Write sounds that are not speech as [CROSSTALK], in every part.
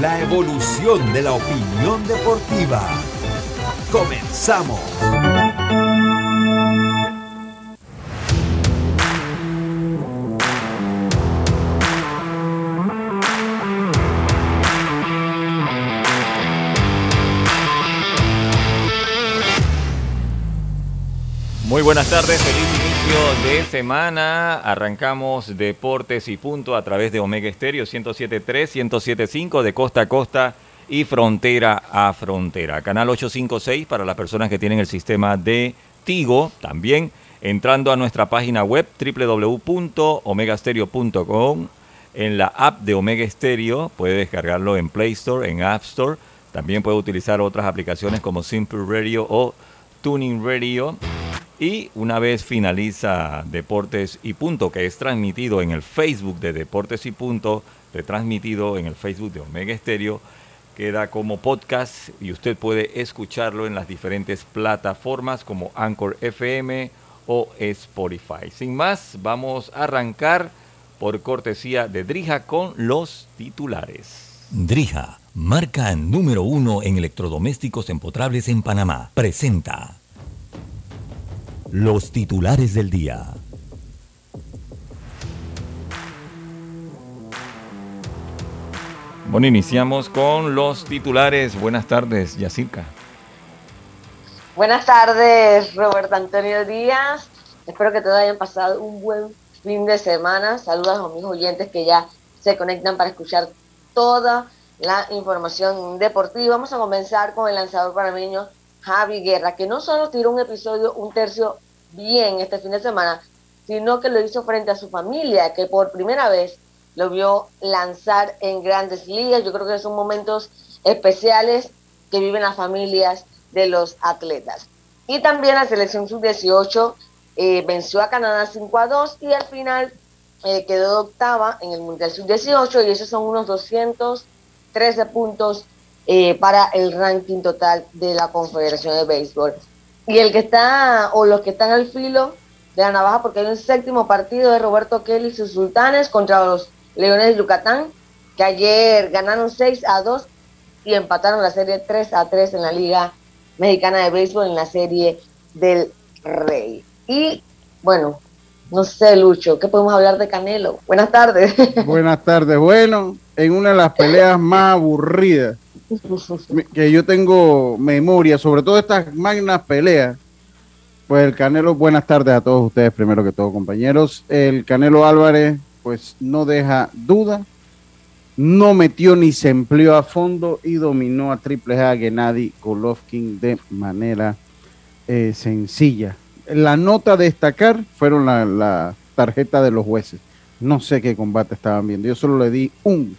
La evolución de la opinión deportiva. Comenzamos. Muy buenas tardes, feliz de semana. Arrancamos Deportes y Punto a través de Omega Estéreo 107.3, 107.5 de costa a costa y frontera a frontera. Canal 856 para las personas que tienen el sistema de Tigo. También entrando a nuestra página web www.omegastereo.com. En la app de Omega Stereo puede descargarlo en Play Store, en App Store. También puede utilizar otras aplicaciones como Simple Radio o Tuning Radio. Y una vez finaliza Deportes y Punto, que es transmitido en el Facebook de Deportes y Punto, retransmitido en el Facebook de Omega Estéreo, queda como podcast y usted puede escucharlo en las diferentes plataformas como Anchor FM o Spotify. Sin más, vamos a arrancar por cortesía de Drija con los titulares. Drija, marca número uno en electrodomésticos empotrables en Panamá, presenta los titulares del día. Bueno, iniciamos con los titulares. Buenas tardes, Yacirca. Buenas tardes, Roberto Antonio Díaz. Espero que todos hayan pasado un buen fin de semana. Saludos a mis oyentes que ya se conectan para escuchar toda la información deportiva. Vamos a comenzar con el lanzador panameño Javi Guerra, que no solo tiró un episodio, un tercio bien este fin de semana, sino que lo hizo frente a su familia, que por primera vez lo vio lanzar en grandes ligas. Yo creo que son momentos especiales que viven las familias de los atletas. Y también la selección sub-18 eh, venció a Canadá 5 a 2 y al final eh, quedó octava en el Mundial sub-18 y esos son unos 213 puntos eh, para el ranking total de la Confederación de Béisbol. Y el que está, o los que están al filo de la navaja, porque hay un séptimo partido de Roberto Kelly y sus sultanes contra los Leones de Yucatán, que ayer ganaron 6 a 2 y empataron la serie 3 a 3 en la Liga Mexicana de Béisbol en la serie del Rey. Y bueno, no sé, Lucho, ¿qué podemos hablar de Canelo? Buenas tardes. [LAUGHS] Buenas tardes. Bueno, en una de las peleas más aburridas [LAUGHS] que yo tengo memoria, sobre todo estas magnas peleas, pues el Canelo, buenas tardes a todos ustedes, primero que todo, compañeros. El Canelo Álvarez, pues no deja duda, no metió ni se empleó a fondo y dominó a Triple a Gennady Golovkin de manera eh, sencilla. La nota a destacar fueron la, la tarjeta de los jueces. No sé qué combate estaban viendo. Yo solo le di un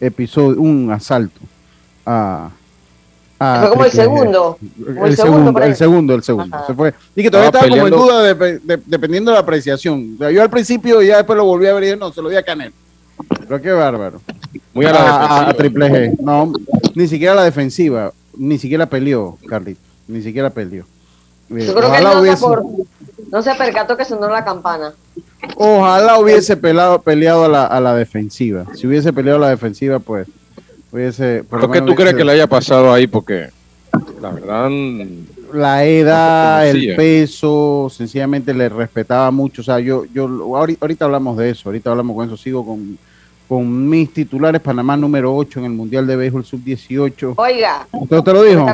episodio, un asalto a, a Fue como el segundo. El, Como el segundo, por el segundo, el segundo. Ajá. Se fue. Y que todavía Estaba estaba como en duda de- de- dependiendo de la apreciación. O sea, yo al principio y ya después lo volví a ver y dije, no, se lo di a Canelo. Pero qué bárbaro. Muy a la a, a- Triple G. No, ni siquiera la defensiva, ni siquiera peleó, Carlito. Ni siquiera peleó. Eh, Yo creo que ojalá, no se, hubiese, acor- no se percató que sonó la campana. ojalá hubiese pelado, peleado a la, a la defensiva. Si hubiese peleado a la defensiva, pues hubiese. por lo ¿Pero qué menos tú crees hubiese- que le haya pasado ahí? Porque la verdad, la edad, el peso, sencillamente le respetaba mucho. O sea, yo, yo ahori- ahorita, hablamos de eso, ahorita hablamos con eso, sigo con, con mis titulares, Panamá número 8 en el Mundial de Béisbol Sub-18. Oiga, ¿Usted, usted lo me dijo?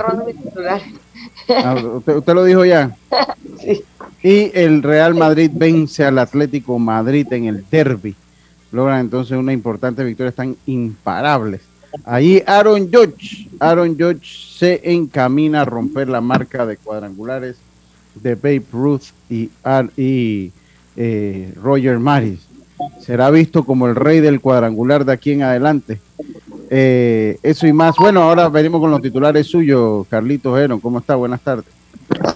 Ah, ¿Usted, usted lo dijo ya? [LAUGHS] Sí. Y el Real Madrid vence al Atlético Madrid en el derby. Logran entonces una importante victoria, están imparables. Ahí Aaron Judge, Aaron Judge se encamina a romper la marca de cuadrangulares de Babe Ruth y eh, Roger Maris. Será visto como el rey del cuadrangular de aquí en adelante. Eh, eso y más. Bueno, ahora venimos con los titulares suyos. Carlitos Heron, ¿cómo está? Buenas tardes.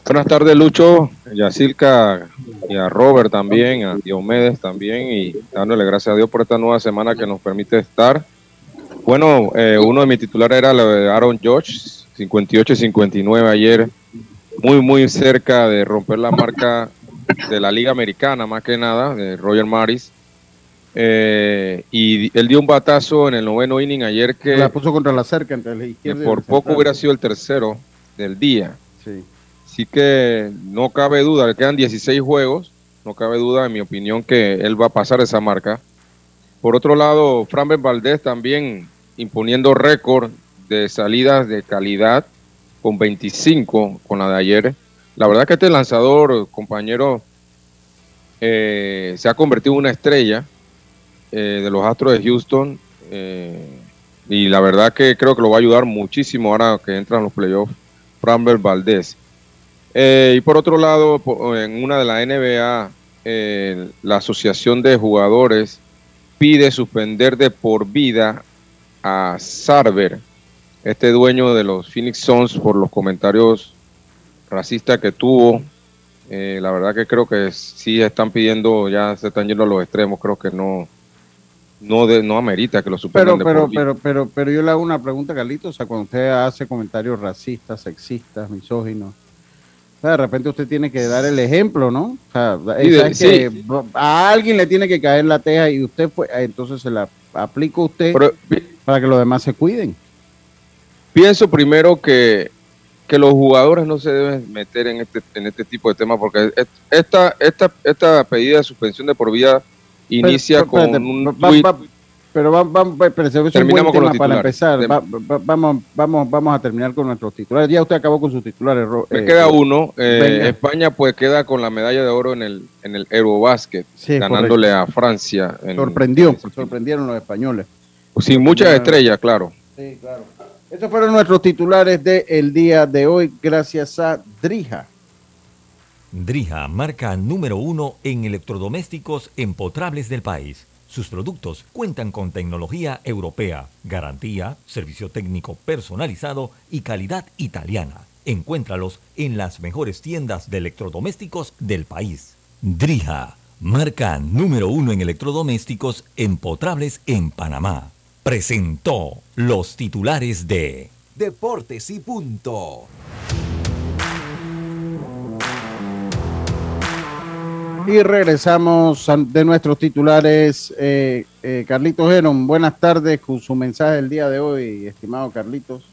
Buenas tardes, Lucho, Yacirca y a Robert también, a Diomedes también, y dándole gracias a Dios por esta nueva semana que nos permite estar. Bueno, eh, uno de mis titulares era lo de Aaron George, 58 y 59 ayer, muy, muy cerca de romper la marca de la Liga Americana, más que nada, de Roger Maris. Eh, y él dio un batazo en el noveno inning ayer que, La puso contra la cerca entre la que izquierda y por poco central. hubiera sido el tercero del día. Sí. Así que no cabe duda, le quedan 16 juegos, no cabe duda, en mi opinión, que él va a pasar esa marca. Por otro lado, Framber Valdez también imponiendo récord de salidas de calidad con 25 con la de ayer. La verdad que este lanzador, compañero, eh, se ha convertido en una estrella eh, de los Astros de Houston. eh, y la verdad que creo que lo va a ayudar muchísimo ahora que entran los playoffs. Framber Valdez. Y por otro lado, en una de la NBA, la Asociación de Jugadores pide suspender de por vida a Sarver, este dueño de los Phoenix Suns, por los comentarios racistas que tuvo. Eh, la verdad que creo que sí están pidiendo, ya se están yendo a los extremos, creo que no, no, de, no amerita que lo suspendan Pero, pero, pero, pero, pero yo le hago una pregunta, Carlitos. O sea, cuando usted hace comentarios racistas, sexistas, misóginos, o sea, de repente usted tiene que dar el ejemplo, ¿no? O sea, Sí, de- ¿sabes sí. que a alguien le tiene que caer la teja y usted fue, entonces se la aplica usted Pero para que los demás se cuiden. pienso primero que, que los jugadores no se deben meter en este, en este tipo de temas porque es- esta, esta, esta pedida de suspensión de por vida inicia Pero, con un va- va- pero vamos, Terminamos con los para empezar. Va- vamos, vamos, vamos a terminar con nuestros titulares. Ya usted acabó con sus titulares. Me eh, queda uno. eh. España pues queda con la medalla de oro en el, en el Eurobasket, Sí, ganándole a Francia. en- Sorprendió, en sorprendieron los españoles. Sin muchas estrellas, claro. Sí, claro. Estos fueron nuestros titulares del día de hoy, gracias a Drija. Drija, marca número uno en electrodomésticos empotrables del país. Sus productos cuentan con tecnología europea, garantía, servicio técnico personalizado y calidad italiana. Encuéntralos en las mejores tiendas de electrodomésticos del país. Drija, marca número uno en electrodomésticos empotrables en Panamá. Presentó los titulares de Deportes y punto. Y regresamos a- de nuestros titulares. Eh, eh, Carlitos Geron, buenas tardes con su mensaje del día de hoy, estimado Carlitos.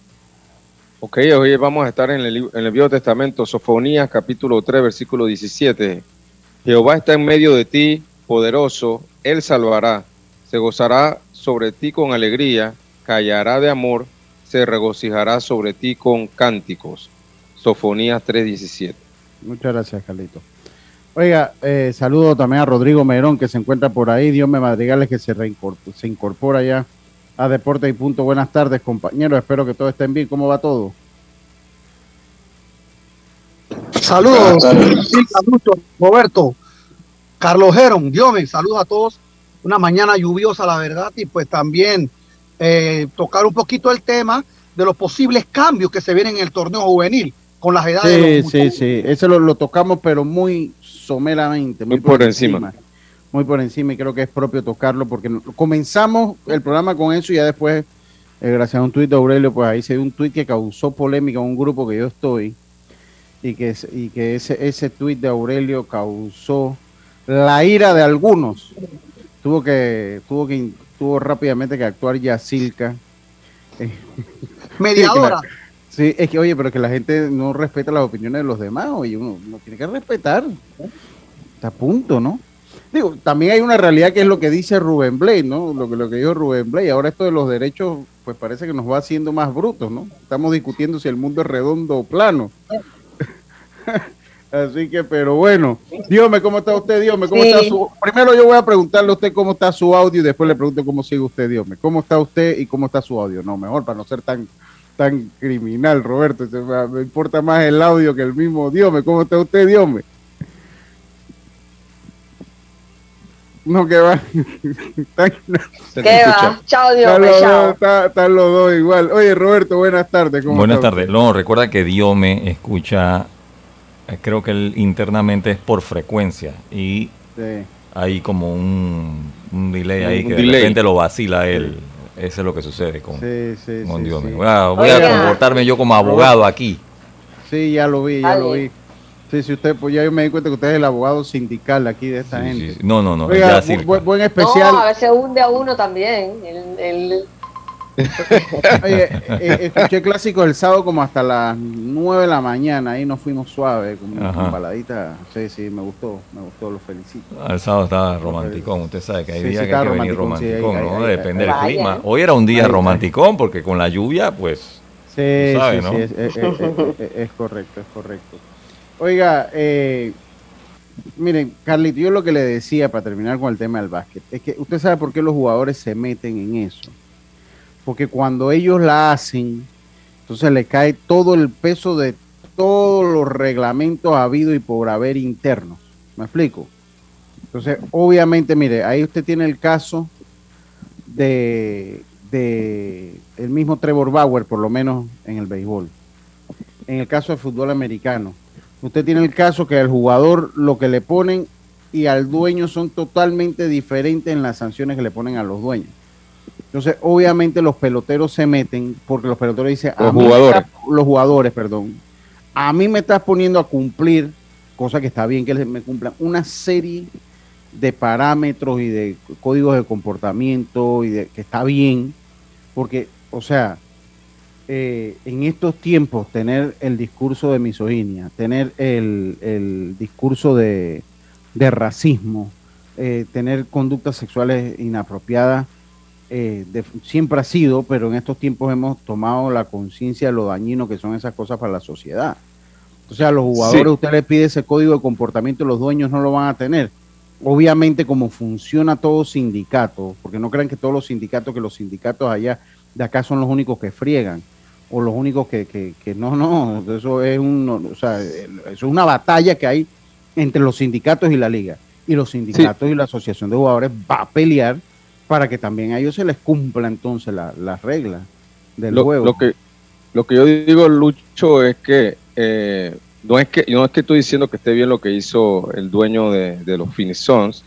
Ok, hoy vamos a estar en el, en el Viejo Testamento, Sofonías capítulo 3, versículo 17. Jehová está en medio de ti, poderoso, Él salvará, se gozará sobre ti con alegría, callará de amor, se regocijará sobre ti con cánticos. Sofonías 3, 17. Muchas gracias, Carlitos. Oiga, eh, saludo también a Rodrigo Merón, que se encuentra por ahí. Dios me madrigales, que se, reincorpora, se incorpora ya a Deporte y Punto. Buenas tardes, compañeros. Espero que todos estén bien. ¿Cómo va todo? Saludos, Roberto, Carlos Geron, Diome, saludos a todos. Una mañana lluviosa, la verdad, y pues también eh, tocar un poquito el tema de los posibles cambios que se vienen en el torneo juvenil con las edades de Sí, los sí, sí. Ese lo, lo tocamos, pero muy someramente. Muy por encima. Muy por encima y creo que es propio tocarlo porque comenzamos el programa con eso y ya después, eh, gracias a un tuit de Aurelio, pues ahí se dio un tuit que causó polémica en un grupo que yo estoy y que, y que ese, ese tuit de Aurelio causó la ira de algunos. Tuvo que, tuvo que, tuvo rápidamente que actuar Yacilca. Eh, mediadora. [LAUGHS] Sí, es que, oye, pero que la gente no respeta las opiniones de los demás, oye, uno, uno tiene que respetar. Está a punto, ¿no? Digo, también hay una realidad que es lo que dice Rubén Blay, ¿no? Lo que, lo que dijo Rubén Blay. Ahora esto de los derechos, pues parece que nos va haciendo más brutos, ¿no? Estamos discutiendo si el mundo es redondo o plano. [LAUGHS] Así que, pero bueno, dígame cómo está usted, dígame cómo Sí. está su... Primero yo voy a preguntarle a usted cómo está su audio y después le pregunto cómo sigue usted, dígame. ¿Cómo está usted y cómo está su audio? No, mejor para no ser tan tan criminal, Roberto. Se Me, me importa más el audio que el mismo. Dígame, ¿cómo está usted? Dígame. No, que va. [LAUGHS] Están- ¿Qué va? Chao, Dios están los dos, chao. está- están los dos igual. Oye, Roberto, buenas tardes. ¿cómo Buenas tardes. No, recuerda que Diome escucha, creo que él internamente es por frecuencia y Sí. hay como un, un delay ahí Un que de delay. repente lo vacila él. Eso es lo que sucede con, Sí, sí, con sí, Diome. sí. Voy a, comportarme yo como abogado aquí. Sí, ya lo vi, ya lo vi. Sí, sí, usted, pues ya yo me di cuenta que usted es el abogado sindical aquí de esta Sí, gente. No, no, no. Oiga, ya bu- circa. bu- buen especial. No, a veces hunde a uno también. El, el- [LAUGHS] Oye, eh, escuché clásico el sábado como hasta las 9 de la mañana. Ahí nos fuimos suave, con con baladita. Sí, sí, me gustó, me gustó, lo felicito. El sábado estaba romanticón, usted sabe que hay Sí, días sí, que hay que venir romanticón, sí, ¿no? hay- Depende del clima. Hoy era un día Ahí, ahí. romanticón porque con la lluvia, pues, Sí, sí, ¿no? sí, es, es- es- es- es correcto, es correcto. Oiga, eh, miren, Carlito, yo lo que le decía para terminar con el tema del básquet, es que usted sabe por qué los jugadores se meten en eso. Porque cuando ellos la hacen, entonces le cae todo el peso de todos los reglamentos habido y por haber internos. ¿Me explico? Entonces, obviamente, mire, ahí usted tiene el caso de, de el mismo Trevor Bauer, por lo menos en el béisbol. En el caso del fútbol americano, usted tiene el caso que al jugador lo que le ponen y al dueño son totalmente diferentes en las sanciones que le ponen a los dueños. Entonces, obviamente los peloteros se meten porque los peloteros dicen, Los "A jugadores. está- los jugadores, perdón, a mí me estás poniendo a cumplir, cosa que está bien que me cumplan, una serie de parámetros y de códigos de comportamiento y de que está bien, porque, o sea, eh, en estos tiempos tener el discurso de misoginia, tener el, el discurso de, de racismo, eh, tener conductas sexuales inapropiadas, eh, de- siempre ha sido, pero en estos tiempos hemos tomado la conciencia de lo dañino que son esas cosas para la sociedad. O sea, a los jugadores Sí. usted le pide ese código de comportamiento, los dueños no lo van a tener. Obviamente, como funciona todo sindicato, porque no crean que todos los sindicatos, que los sindicatos allá de acá son los únicos que friegan, o los únicos que, que, que no, no, eso es un, o sea, eso es una batalla que hay entre los sindicatos y la liga. Y los sindicatos y la asociación de jugadores va a pelear para que también a ellos se les cumpla entonces la- las reglas del lo, juego. lo que lo que yo digo Lucho es que eh, no es que no es que estoy diciendo que esté bien lo que hizo el dueño de, de los Phoenix Suns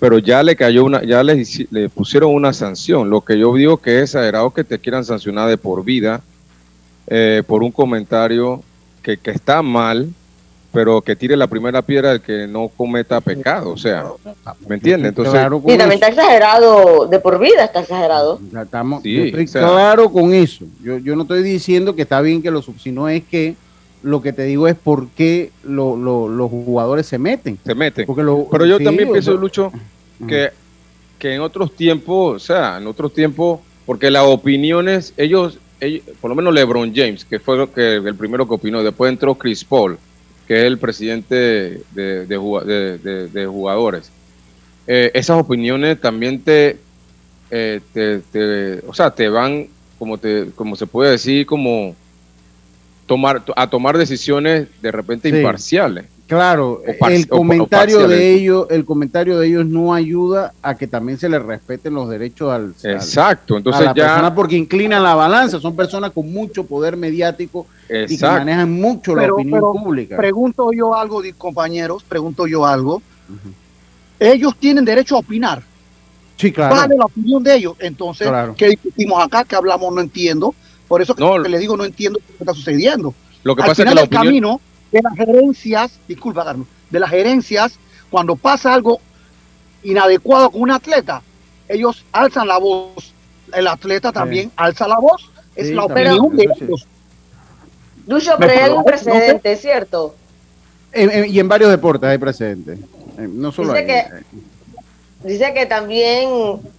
pero ya le cayó una ya le pusieron una sanción lo que yo digo que es exagerado que te quieran sancionar de por vida eh, por un comentario que, que está mal pero que tire la primera piedra el que no cometa pecado o sea ¿me entiendes? entonces Claro también está exagerado, de por vida está exagerado. Estamos, Sí, yo estoy o sea- claro con eso. Yo, yo no estoy diciendo que está bien que lo sub- sino es que lo que te digo es por qué lo- lo- los jugadores se meten. se meten Porque lo- Pero yo sí, también pienso, sea, Lucho, que, que en otros tiempos, o sea, en otros tiempos, porque las opiniones, ellos, ellos- por lo menos LeBron James, que fue lo que, el primero que opinó, después entró Chris Paul, que es el presidente de, de juga- de- de- de jugadores. Eh, esas opiniones también te, eh, te, te- o sea, te van, como, te, como se puede decir, como tomar, a tomar decisiones de repente Sí. imparciales. Claro, el comentario de ellos, el comentario de ellos no ayuda a que también se les respeten los derechos al, Exacto, a entonces la ya... persona porque inclinan la balanza, son personas con mucho poder mediático y que manejan mucho la opinión pero pública. Pregunto yo algo, compañeros, pregunto yo algo. Ellos tienen derecho a opinar. Sí, claro. Vale la opinión de ellos. Entonces, Claro. ¿qué discutimos acá? ¿Qué hablamos? No entiendo. Por eso que No. le digo, no entiendo qué está sucediendo. Lo que Al pasa es que final la del opinión... camino de las gerencias, disculpa, Carlos, de las gerencias, cuando pasa algo inadecuado con un atleta, ellos alzan la voz. El atleta también alza la voz. Es Sí, la también. opinión de ellos. Lucho, pero hay sé. precedente, ¿cierto? En- en- y en varios deportes hay presentes. Eh, No solo Dice ahí. que- eh, Dice que también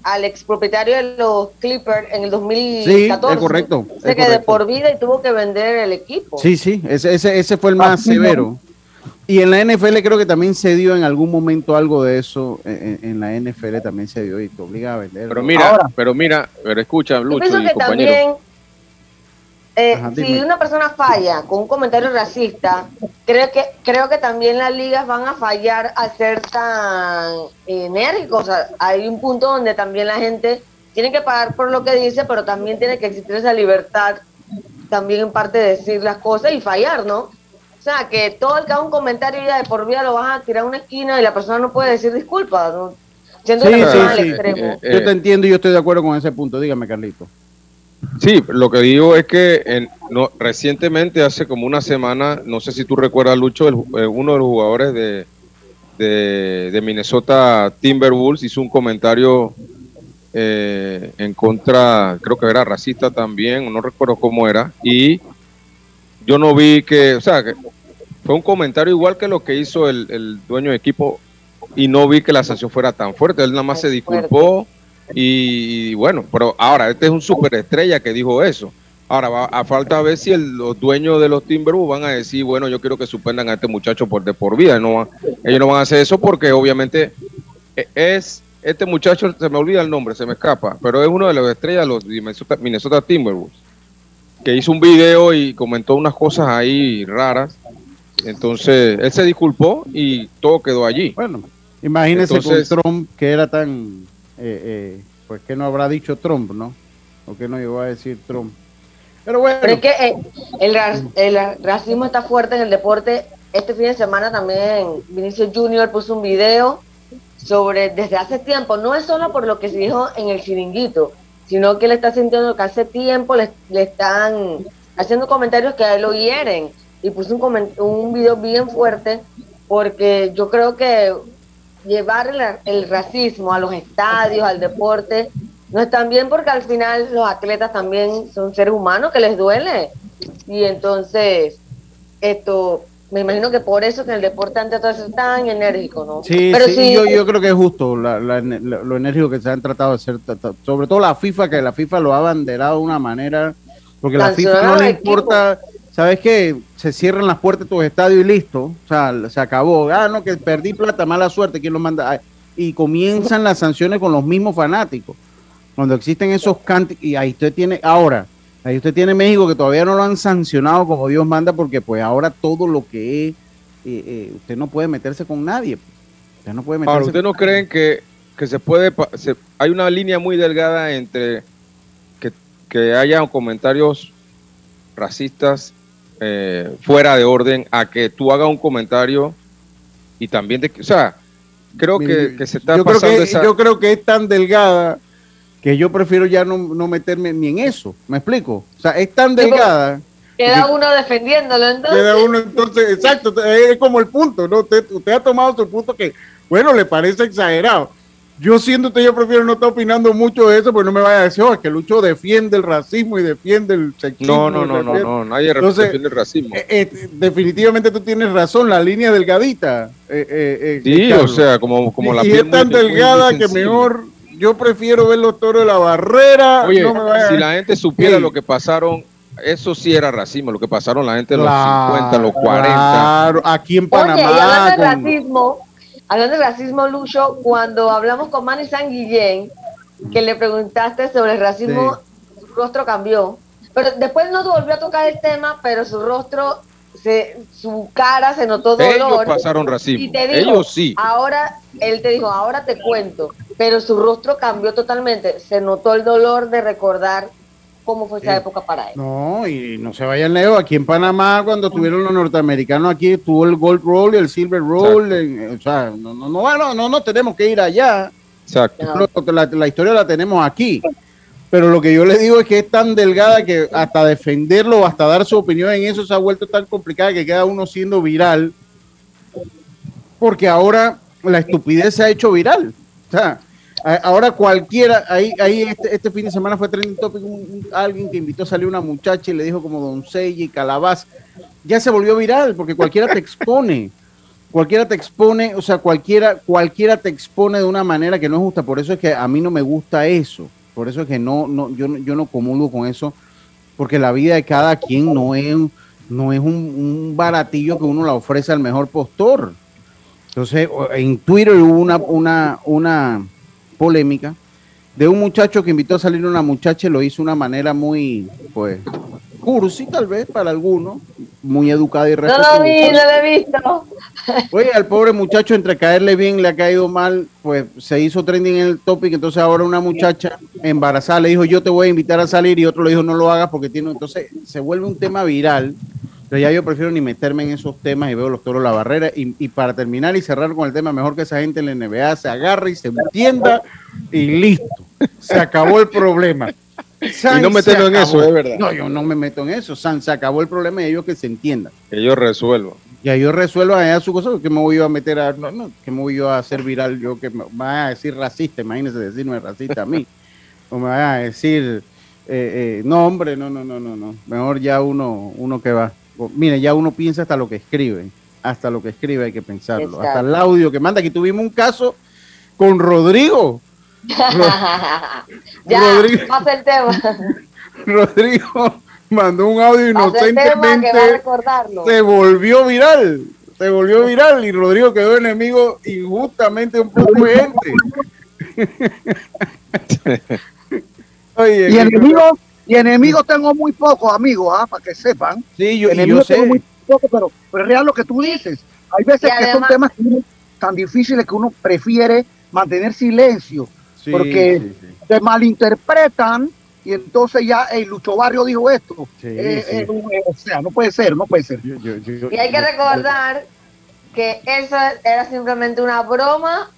al expropietario de los Clippers en el Sí, 2014. es correcto. Dice es que de por vida y tuvo que vender el equipo. Sí, sí, ese, ese, ese fue el más Así severo. Y en la NFL creo que también se dio en algún momento algo de eso. En, en la NFL también se dio y te obliga a vender. Pero mira, Ahora. pero mira, pero escucha, Yo Lucho pienso y que compañero. también Eh, Ajá, si una persona falla con un comentario racista, creo que creo que también las ligas van a fallar al ser tan enérgicos. O sea, hay un punto donde también la gente tiene que pagar por lo que dice, pero también tiene que existir esa libertad también en parte de decir las cosas y fallar, ¿no? O sea, que todo el que haga un comentario ya de por vida lo vas a tirar a una esquina y la persona no puede decir disculpas, ¿no? Siendo Sí, sí, persona al sí. extremo. Eh, Yo te entiendo y yo estoy de acuerdo con ese punto. Dígame, Carlito. Sí, lo que digo es que en- no, recientemente, hace como una semana, no sé si tú recuerdas, Lucho, el eh, uno de los jugadores de, de, de Minnesota Timberwolves hizo un comentario eh, en contra, creo que era racista también, no recuerdo cómo era, y yo no vi que, o sea, que fue un comentario igual que lo que hizo el, el dueño de equipo y no vi que la sanción fuera tan fuerte, él nada más se disculpó y, bueno, pero ahora este es un superestrella que dijo eso. Ahora va a falta ver si el- los dueños de los Timberwolves van a decir, bueno, yo quiero que suspendan a este muchacho por de por vida. No, ellos no van a hacer eso porque obviamente e- es este muchacho, se me olvida el nombre, se me escapa, pero es uno de los estrellas de los Minnesota, Minnesota Timberwolves, que hizo un video y comentó unas cosas ahí raras. Entonces, él se disculpó y todo quedó allí. Bueno, imagínese Entonces- con Trump que era tan, eh, eh, pues que no habrá dicho Trump, ¿no? O que no llegó a decir Trump. Pero bueno, Pero es que eh, el, el ra- racismo está fuerte en el deporte. Este fin de semana también Vinicius Junior puso un video sobre desde hace tiempo, no es solo por lo que se dijo en el chiringuito, sino que él está sintiendo que hace tiempo le, le están haciendo comentarios que a él lo hieren. Y puso un, un video bien fuerte porque yo creo que llevar el, el racismo a los estadios, al deporte, no es tan bien porque al final los atletas también son seres humanos que les duele. Y entonces, esto, me imagino que por eso que en el deporte antes todo eso es tan enérgico, ¿no? sí, Pero sí, sí, yo, yo creo que es justo la- la- la- lo enérgico que se han tratado de hacer, sobre todo la FIFA, que la FIFA lo ha abanderado de una manera, porque la FIFA no le equipo. ¿Sabes qué? Se cierran las puertas de tus estadios y listo, o sea, se acabó. Ah, no, que perdí plata, mala suerte, ¿quién lo manda? Y comienzan las sanciones con los mismos fanáticos. Cuando existen esos cánticos, y ahí usted tiene, ahora, ahí usted tiene México que todavía no lo han sancionado como Dios manda, porque pues ahora todo lo que es, eh, eh, usted no puede meterse con nadie. pues. Usted no puede meterse Ahora, ¿ustedes no nadie. creen que, que se puede, se- hay una línea muy delgada entre que, que haya comentarios racistas eh, fuera de orden a que tú hagas un comentario y también de que, o sea, creo que, se está yo creo pasando que, esa... yo creo que es tan delgada que yo prefiero ya no, no meterme ni en eso. ¿Me explico? O sea, es tan delgada. queda uno defendiéndolo entonces. Queda uno entonces, exacto, es como el punto, ¿no? Usted, usted ha tomado su punto que, bueno, le parece exagerado. Yo siendo usted, yo prefiero no estar opinando mucho de eso, porque no me vaya a decir, oh, es que Lucho defiende el racismo y defiende el No, sexismo. no, no, no, defiende-". no, nadie Entonces, defiende el racismo. Eh, eh, definitivamente tú tienes razón, la línea delgadita. eh, eh, eh, Sí, Carlos. o sea, como, como la y piel es tan muy- muy- muy delgada que mejor yo prefiero ver los toros de la barrera. Oye, no me vaya- si la gente supiera Sí. lo que pasaron, eso sí era racismo, lo que pasaron la gente de los Claro, 50, los 40. Claro, aquí en Oye, y hablando Panamá. de racismo, hablando de racismo, Lucho, cuando hablamos con Manny San Guillén, que le preguntaste sobre el racismo, su rostro cambió. Pero después no volvió a tocar el tema, pero su rostro, se, su cara se notó dolor. Ellos pasaron racismo. Y te dijo, Ellos sí. ahora, él te dijo, ahora te cuento, pero su rostro cambió totalmente. Se notó el dolor de recordar cómo fue esa Sí. época para él. No, y no se vayan lejos. Aquí en Panamá, cuando tuvieron los norteamericanos aquí, tuvo el Gold Roll y el Silver Roll. en- o sea, no, no, no, no, no tenemos que ir allá. Exacto. No. La, la historia la tenemos aquí. Pero lo que yo le digo es que es tan delgada que hasta defenderlo o hasta dar su opinión en eso se ha vuelto tan complicada que queda uno siendo viral. Porque ahora la estupidez se ha hecho viral. O sea, ahora cualquiera, ahí, ahí este, este fin de semana fue trending topic un- alguien que invitó a salir una muchacha y le dijo como doncella y calabaza. Ya se volvió viral porque cualquiera te expone cualquiera te expone, o sea, cualquiera, cualquiera te expone de una manera que no es justa. Por eso es que a mí no me gusta eso. Por eso es que no, no, yo, yo no comulgo con eso, porque la vida de cada quien no es, no es un, baratillo que uno la ofrece al mejor postor. Entonces, en Twitter hubo una, una, una polémica de un muchacho que invitó a salir una muchacha y lo hizo de una manera muy, pues, cursi tal vez para algunos, muy educada y No lo respetuosa. vi, no lo he visto. Oye, al pobre muchacho, entre caerle bien, le ha caído mal, pues se hizo trending en el topic. Entonces, ahora una muchacha embarazada le dijo: Yo te voy a invitar a salir, y otro le dijo: No lo hagas porque tiene. Entonces, se vuelve un tema viral. Pero ya yo prefiero ni meterme en esos temas y veo los toros la barrera. Y, y para terminar y cerrar con el tema, mejor que esa gente en la NBA se agarre y se entienda y listo. Se acabó el problema. San Y no se meternos en eso, es verdad. No, yo no me meto en eso. San, se acabó el problema y ellos que se entiendan. Que yo resuelvo. Ya yo resuelvo allá su cosa, que me voy yo a meter a, no, no, que me voy yo a hacer viral, yo que me van a decir racista, imagínense decirme racista a mí, [LAUGHS] o me van a decir, eh, eh, no hombre, no, no, no, no, no, mejor ya uno, uno que va, mire, ya uno piensa hasta lo que escribe, hasta lo que escribe hay que pensarlo, hasta el audio que manda, aquí tuvimos un caso con Rodrigo, [LAUGHS] ya, Rodrigo. pasa el tema. [LAUGHS] Rodrigo mandó un audio inocentemente, se volvió viral, se volvió viral y Rodrigo quedó enemigo injustamente un poco de gente. [LAUGHS] Oye, Y enemigos, y enemigos tengo muy pocos, amigos, ah, para que sepan. sí, yo, enemigos tengo sé, muy pocos, pero, pero es real lo que tú dices. Hay veces que son temas tan difíciles que uno prefiere mantener silencio, sí, porque- sí, sí, se malinterpretan y entonces ya el Lucho Barrio dijo esto. Sí, Eh, sí. eh, eh, o sea, no puede ser, no puede ser. yo- yo- yo- Y hay que recordar que eso era simplemente una broma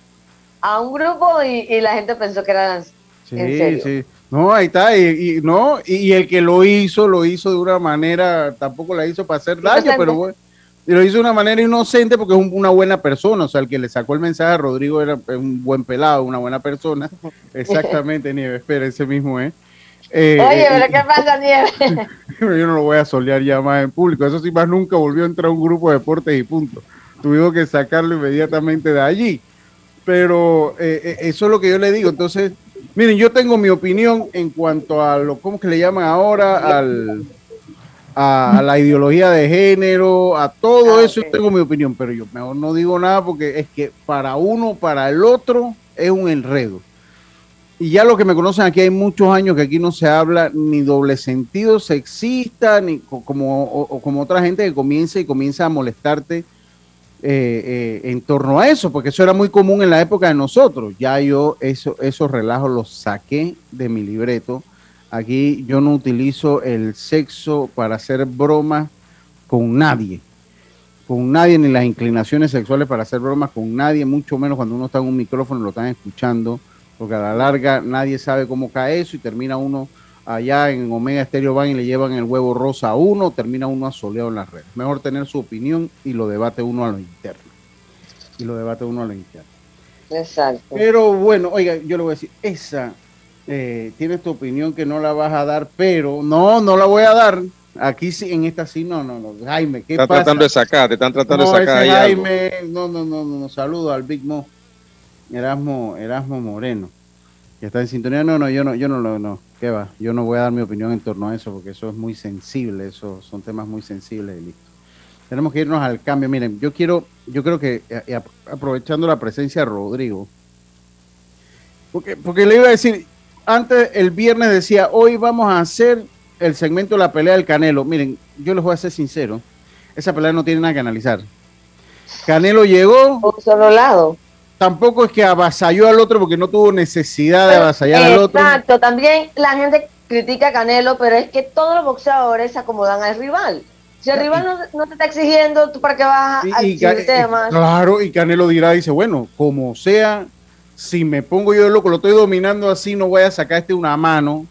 a un grupo y, y la gente pensó que eran Sí, ¿En serio? sí. No, ahí está, y, y no, y, y el que lo hizo, lo hizo de una manera, tampoco la hizo para hacer daño, pero bueno, y lo hizo de una manera inocente porque es un- una buena persona, o sea, el que le sacó el mensaje a Rodrigo era un buen pelado, una buena persona, [LAUGHS] exactamente, Nieves, espera, ese mismo es. Eh, Oye, eh, pero ¿qué pasa, Nieve? [LAUGHS] pero yo no lo voy a solear ya más en público. Eso sí, más nunca volvió a entrar a un grupo de deportes y punto. Tuvimos que sacarlo inmediatamente de allí. Pero eh, eh, eso es lo que yo le digo. Entonces, miren, yo tengo mi opinión en cuanto a lo, ¿cómo que le llaman ahora? Al, a, a la ideología de género, a todo Ah, eso, yo tengo mi opinión. Pero yo mejor no digo nada porque es que para uno, para el otro, es un enredo. Y ya los que me conocen aquí hay muchos años que aquí no se habla ni doble sentido sexista, ni co- como, o, o como otra gente que comienza y comienza a molestarte eh, eh, en torno a eso, porque eso era muy común en la época de nosotros. Ya yo eso, esos relajos los saqué de mi libreto. Aquí yo no utilizo el sexo para hacer bromas con nadie. Con nadie, ni las inclinaciones sexuales para hacer bromas con nadie, mucho menos cuando uno está en un micrófono y lo están escuchando porque a la larga nadie sabe cómo cae eso y termina uno allá en Omega Stereo van y le llevan el huevo rosa a uno, termina uno asoleado en las redes. Mejor tener su opinión y lo debate uno a lo interno. Y lo debate uno a lo interno. Exacto. Pero bueno, oiga, yo le voy a decir, esa, eh, tienes tu opinión que no la vas a dar, pero no, no la voy a dar. Aquí sí, en esta sí, no, no, no. Jaime, ¿qué Están pasa? tratando de sacar, te están tratando No, de sacar ese ahí algo. Jaime, no, no, no, no, no, saludo al Big Mo, Erasmo, Erasmo Moreno, que está en sintonía. No, no, yo no, yo no lo, no, ¿qué va? Yo no voy a dar mi opinión en torno a eso, porque eso es muy sensible, eso son temas muy sensibles y listo. Tenemos que irnos al cambio. Miren, yo quiero, yo creo que eh, eh, aprovechando la presencia de Rodrigo, porque, porque le iba a decir, antes el viernes decía, hoy vamos a hacer el segmento de la pelea del Canelo. Miren, yo les voy a ser sincero, esa pelea no tiene nada que analizar. Canelo llegó, Por solo lado. Tampoco es que avasalló al otro porque no tuvo necesidad de avasallar al otro. Exacto, también la gente critica a Canelo, pero es que todos los boxeadores se acomodan al rival. Si el rival no, no te está exigiendo, ¿tú para qué vas a Y- y más? claro, y Canelo dirá, dice, bueno, como sea, si me pongo yo de loco, lo estoy dominando así, no voy a sacar este una mano,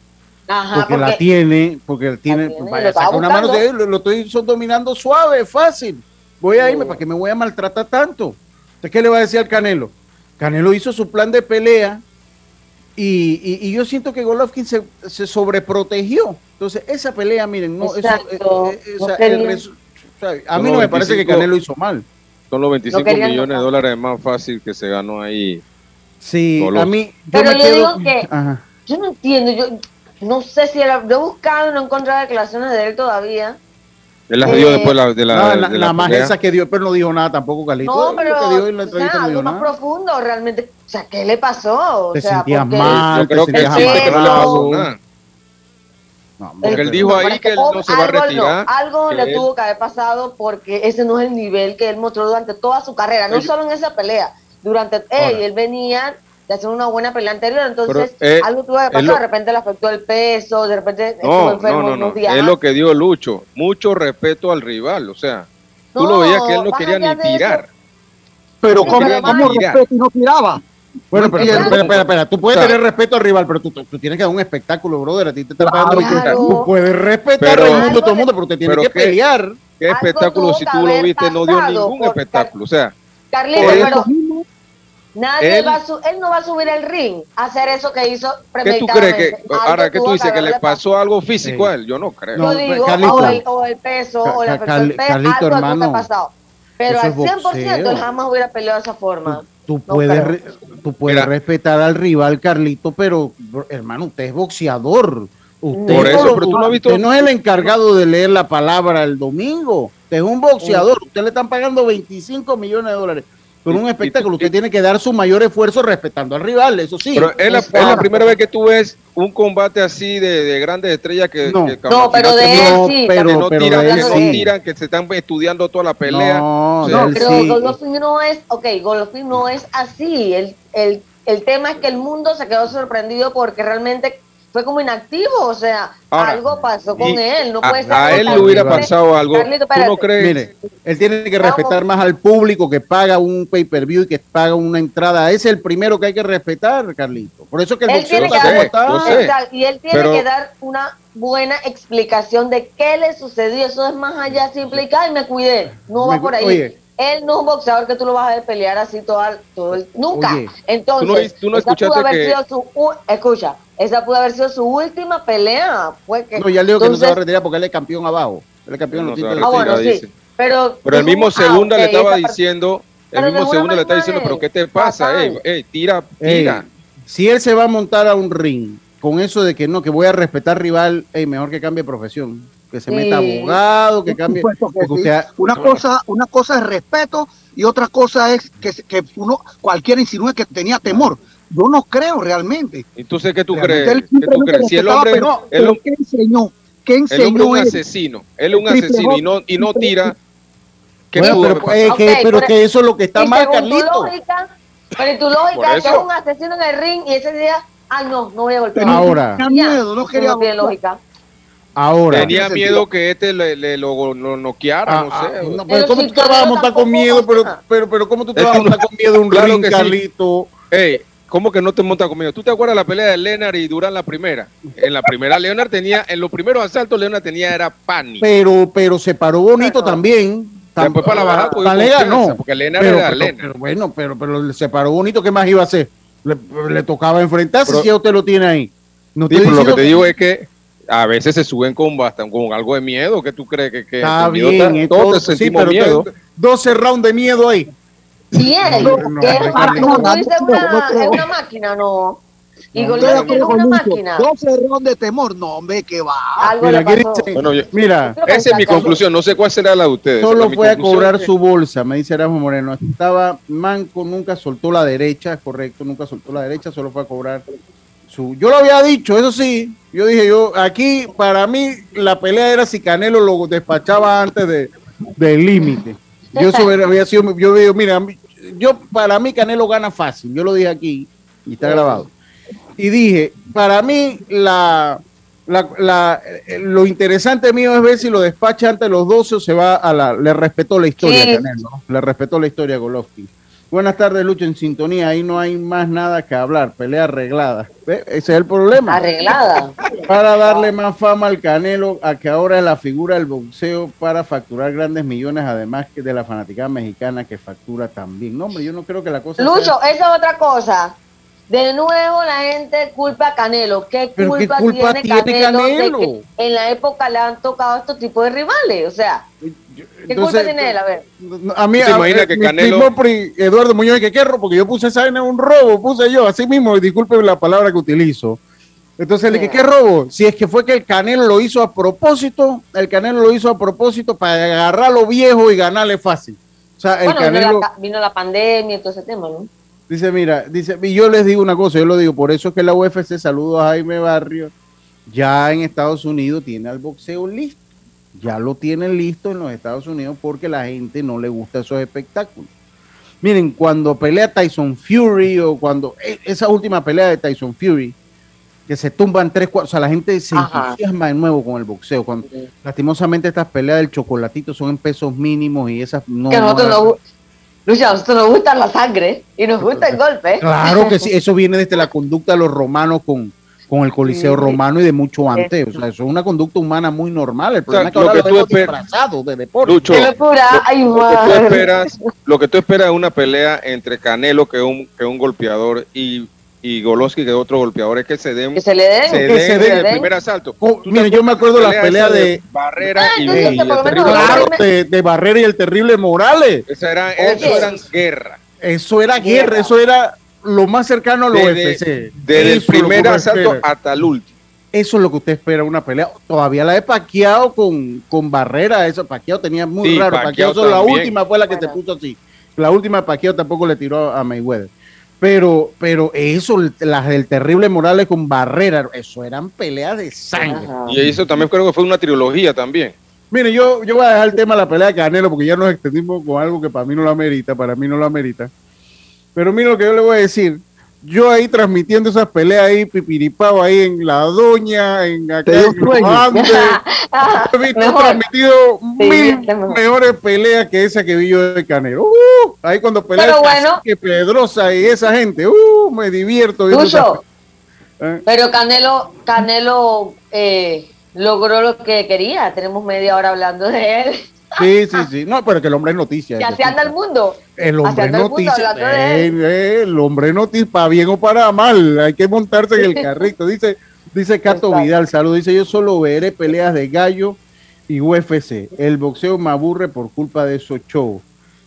Ajá, porque, la tiene, porque la tiene, tiene, pues vaya, saca una mano, de él, lo, lo estoy dominando suave, fácil. Voy a irme, Sí. ¿para que me voy a maltratar tanto? Entonces, ¿qué le va a decir al Canelo? Canelo hizo su plan de pelea y, y- y yo siento que Golovkin se, se sobreprotegió. Entonces, esa pelea, miren, no, eso, Exacto. No a mí no me parece que 25 Canelo hizo mal. Son los 25 querían millones de dólares más fácil que se ganó ahí. Sí, Golovkin. a mí. Pero me yo digo que- Ajá. yo no entiendo, yo no sé si era, yo he buscado y no he encontrado declaraciones de él todavía. Él las Eh, dio después la- de la, No, de na- la más esa que dio, pero no dijo nada tampoco, Calito. No, Lo pero que dio en la no algo dijo más nada. profundo realmente. O sea, ¿qué le pasó? O Te sea, sentías porque- mal, Yo creo te que él sentías siente que no le pasó nada. No, Porque él pero- dijo No, ahí que él no algo- se va a no, retirar. algo que le él- tuvo que haber pasado porque ese no es el nivel que él mostró durante toda su carrera, no Ellos- solo en esa pelea. Durante él, él venía de hacer una buena pelea anterior, entonces Pero, eh, algo tuvo que pasar, lo- de repente le afectó el peso, de repente estuvo No, enfermo no, no, no. unos días. Es lo que dio Lucho. Mucho respeto al rival. O sea, tú No, lo veías que él no quería ni eso, tirar. Pero Sí, ¿cómo, cómo respeto y no tiraba? Bueno, No pero, espera, espera, espera, tú puedes O sea, tener respeto al rival, pero tú, tú- tú tienes que dar un espectáculo, brother. A ti te están Claro, pagando. claro. Tú puedes respetar Pero- al mundo, Algo todo el mundo, de- pero te tienes pero que qué- pelear. ¿Qué Algo espectáculo, si tú lo viste, no dio ningún espectáculo? O sea, Carlito, Por pero nadie él- va a su- él no va a subir el ring a hacer eso que hizo ¿qué tú crees que, ahora que tú dices que le pasó algo físico Sí. a él? Yo no creo. No, Yo digo, Carlito. o, el, o el peso, o la Ca- afección del Cal- peso, Carlito, algo hermano, ha pasado. Pero al es 100% él jamás hubiera peleado de esa forma. Tú No puedes, re- tú puedes Mira. respetar al rival, Carlito, pero hermano, usted es boxeador. Usted, Por eso, no- pero tú no has visto- usted no es el encargado de leer la palabra el domingo. Usted es un boxeador. Usted le están pagando 25 millones de dólares por Y- un espectáculo. y- Usted tiene que dar su mayor esfuerzo respetando al rival, eso sí. Pero es la, es la Exacto. primera vez que tú ves un combate así de, de grandes estrellas que, No. que No, pero de que él no, sí. pero- que no pero tiran, de que no sí. tiran, que se están estudiando toda la pelea. No, Pero sí. Golovkin no es, ok, Golovkin no es así. El, el, el tema es que el mundo se quedó sorprendido porque realmente fue como inactivo, o sea, Ahora, algo pasó con él. No a, puede ser a él le hubiera pasado algo. Carlito, ¿Tú no crees? Mire, él tiene que Vamos. respetar más al público que paga un pay-per-view y que paga una entrada. Ese es el primero que hay que respetar, Carlito. Por eso que el Él boxeo tiene que está como sé, está. yo sé. Exacto, y él tiene Pero- que dar una buena explicación de qué le sucedió. Eso es más allá simple y me cuidé. No va Me por ahí. oye. él no es un boxeador que tú lo vas a ver pelear así todo, el- todo el- nunca. Oye. Entonces, Tú no- tú no escuchaste haber que- sido su, escucha, esa pudo haber sido su última pelea. Fue que, No, ya le digo que no se va a entonces- retirar porque él es campeón abajo. Él es campeón en No. Ah, bueno, Retira, sí. dice. Pero, Pero el mismo ah, segunda le estaba diciendo, el mismo segundo le está manera diciendo, pero ¿qué te pasa? Ey, ey, tira, Ey, tira. si él se va a montar a un ring con eso de que no, que voy a respetar rival, ey, mejor que cambie de profesión. Que se Sí. meta abogado, que cambie. que sí. usted- una, cosa, una cosa es respeto y otra cosa es que, se- que uno cualquiera insinúe que tenía temor. Yo no creo realmente. Entonces, ¿qué tú Realmente crees? él ¿Qué tú crees? Si el hombre, pero, el, pero ¿qué enseñó? ¿Qué el hombre es enseñó un él? asesino, él es un Triple asesino y no, y no tira, ¿qué Bueno, pudo pero, eh, que, Ok, pero pero- que eso es lo que está mal, Carlito. lógica, pero tu lógica que eso. es un asesino en el ring y ese día, ay no, no voy a golpear. Ahora. tenía miedo, no quería no tiene lógica. Ahora. Tenía miedo que este le, le lo, lo noqueara, Ah, no ah, sé. no, pero Pero ¿cómo si tú te vas a montar con miedo? Pero, pero, pero ¿cómo tú te Es vas a que montar con miedo un [LAUGHS] Claro ring, que sí. Carlito? ¿Cómo que no te montas conmigo? ¿Tú te acuerdas la pelea de Leonard y Durán la primera? En la primera Leonard tenía, en los primeros asaltos Leonard tenía era pánico. Pero, pero se paró bonito Bueno. también. Tam- Después para la bajada cogió Talega no. porque Leonard pero, era pero- Leonard. pero bueno, pero, pero se paró bonito. ¿Qué más iba a hacer? Le, le tocaba enfrentarse Pero- si ya usted lo tiene ahí. No Sí, lo que te digo es que a veces se suben con bastante, con algo de miedo. ¿Qué tú crees que, que Está el miedo bien, está- es todos sí, sentimos pero miedo? usted- 12 rounds de miedo ahí. Bien, No, no, que no, es, no, como no, tú no, dices, no, una, no es una máquina, no. Y No, es una máquina. 12 rondas de temor. No, hombre, que va. Algo Mira, le aquí pasó. dice- Bueno, yo- Mira, Creo que esa es mi conclusión. No sé cuál será la de ustedes. solo fue a cobrar es su bolsa, me dice Erasmo Moreno. Estaba manco, nunca soltó la derecha, correcto, nunca soltó la derecha, solo fue a cobrar su. Yo lo había dicho, eso sí. Yo dije, yo aquí, para mí, la pelea era si Canelo lo despachaba antes de, del límite. Yo eso hubiera- había sido, yo digo, mira, yo para mí Canelo gana fácil. Yo lo dije aquí y está grabado. Y dije, para mí la, la, la- lo interesante mío es ver si lo despacha antes de los 12 o se va a la, le respetó la historia Canelo, ¿no? le respetó la historia a Golovkin. Buenas tardes, Lucho, en sintonía, ahí no hay más nada que hablar, pelea arreglada. ¿Ve? Ese es el problema. Arreglada. Para darle más fama al Canelo, a que ahora es la figura del boxeo para facturar grandes millones, además que de la fanaticada mexicana que factura también. No, hombre, yo no creo que la cosa sea- Lucho, esa es otra cosa. De nuevo la gente culpa a Canelo. ¿Qué Pero ¿qué culpa, tiene, tiene Canelo, Canelo? de que en la época le han tocado estos tipos de rivales? O sea, ¿qué Entonces, culpa tiene él? A ver. A mí, ¿Tú te a- imaginas que mi Canelo- pri- Eduardo Muñoz, que qué porque yo puse esa vaina en un robo, puse yo, así mismo, disculpen la palabra que utilizo. Entonces le dije, ¿qué robo? Si es que fue que el Canelo lo hizo a propósito, el Canelo lo hizo a propósito para agarrar lo viejo y ganarle fácil. O sea, el Bueno, vino Canelo, la, vino la pandemia y todo ese tema, ¿no? Dice, mira, dice, y yo les digo una cosa, yo lo digo, por eso es que la UFC, saludo a Jaime Barrio, ya en Estados Unidos tiene al boxeo listo. Ya lo tienen listo en los Estados Unidos porque la gente no le gusta esos espectáculos. Miren, cuando pelea Tyson Fury o cuando e- esa última pelea de Tyson Fury, que se tumban tres, cuatro, o sea, la gente se Ajá. entusiasma de nuevo con el boxeo. Cuando, lastimosamente estas peleas del chocolatito son en pesos mínimos y esas no. que nosotros no- gu- Lucha, a nosotros nos gusta la sangre y nos gusta el golpe. Claro que sí, [LAUGHS] eso viene desde la conducta de los romanos con, con el Coliseo Sí. romano y de mucho antes. O sea, eso es una conducta humana muy normal. El problema es que lo ahora que lo de deporte. Lucho, ¡Qué locura! ¡Ay, lo que tú esperas, lo que tú esperas es una pelea entre Canelo, que es un, que es un golpeador, y, y Goloski, que es otro golpeador, es que se den, Que se le den. se que den se en den. el primer asalto. Oh, te yo me acuerdo la pelea de, Barrera Ah, y, el terrible claro, de, de Barrera y el terrible Morales. Esa era, Oye. eso eran guerra. Eso era guerra, Guerra. eso era lo más cercano a lo Desde- UFC. Desde el Eso primer asalto espera. hasta el último. Eso es lo que usted espera una pelea. Todavía la he paqueado con, con Barrera. Eso Paqueado tenía muy Sí, raro. Paqueado solo la última fue la que Bueno. se puso así. La última Paqueado tampoco le tiró a Mayweather. Pero, pero eso, las del terrible Morales con Barrera, eso eran peleas de sangre. Ajá. Y eso también creo que fue una trilogía también. Mire, yo, yo voy a dejar el tema de la pelea de Canelo porque ya nos extendimos con algo que para mí no lo amerita, para mí no lo amerita. Pero mire lo que yo le voy a decir. Yo ahí transmitiendo esas peleas ahí, pipiripao ahí en La Doña, en acá en. Andes. [LAUGHS] He visto mejor. transmitido Sí, mil mejores peleas que esa que vi yo de Canelo. Uh, ahí cuando pelea bueno. Cacique Pedrosa y esa gente, uh, me divierto. viendo Lucho. esas- ¿Eh? Pero Canelo, Canelo eh, logró lo que quería. Tenemos media hora hablando de él. Sí, sí, sí. No, pero que el hombre es noticia. Así sí. anda el mundo. El hombre todo el noticia. él. eh, eh, el hombre noticia, para bien o para mal. Hay que montarse en el [LAUGHS] carrito. Dice, dice Cato Exacto. Vidal, salud. Dice, yo solo veré peleas de gallo y UFC. El boxeo me aburre por culpa de esos shows.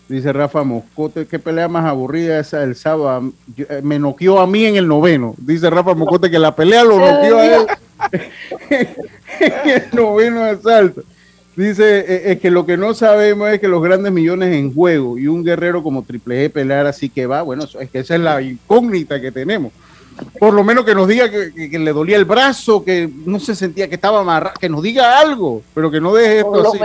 Dice Rafa Moscote, qué pelea más aburrida esa del sábado. Yo- eh, me noqueó a mí en el noveno. Dice Rafa Moscote que la pelea lo noqueó a él [LAUGHS] en el noveno asalto. Dice, eh, es que lo que no sabemos es que los grandes millones en juego y un guerrero como Triple G pelear así que va, bueno, es que esa es la incógnita que tenemos. Por lo menos que nos diga que, que- que le dolía el brazo, que no se sentía que estaba amarrado, que nos diga algo, pero que no deje esto así.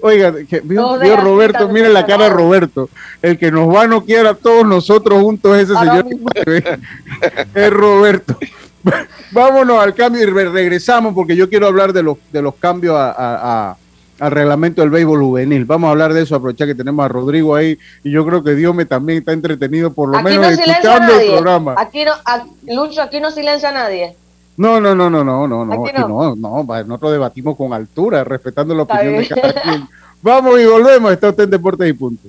Oiga, que, vio, No Roberto, miren la cara de. Roberto. El que nos va a noquear a todos nosotros juntos es ese Ahora señor. [LAUGHS] es Roberto. [LAUGHS] Vámonos al cambio y re- regresamos porque yo quiero hablar de los, de los cambios a- a- a- al reglamento del béisbol juvenil. Vamos a hablar de eso, aprovechar que tenemos a Rodrigo ahí y yo creo que Diome también está entretenido por lo Aquí menos no silencia a escuchando el programa. Aquí no, a- Lucho, aquí no silencia a nadie. No, no, no, no, no, no, no, Aquí aquí no, no, va, nosotros debatimos con altura, respetando la Está opinión de bien. cada quien. Vamos y volvemos, está usted en Deportes y Punto.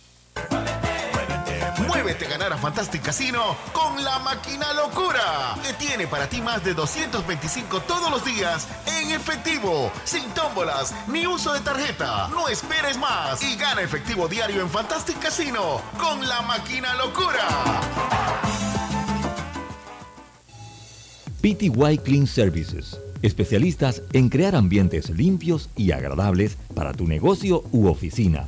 Muévete a ganar a Fantastic Casino con la máquina locura, que tiene para ti más de 225 todos los días en efectivo, sin tómbolas ni uso de tarjeta. No esperes más y gana efectivo diario en Fantastic Casino con la máquina locura. PTY Clean Services, especialistas en crear ambientes limpios y agradables para tu negocio u oficina.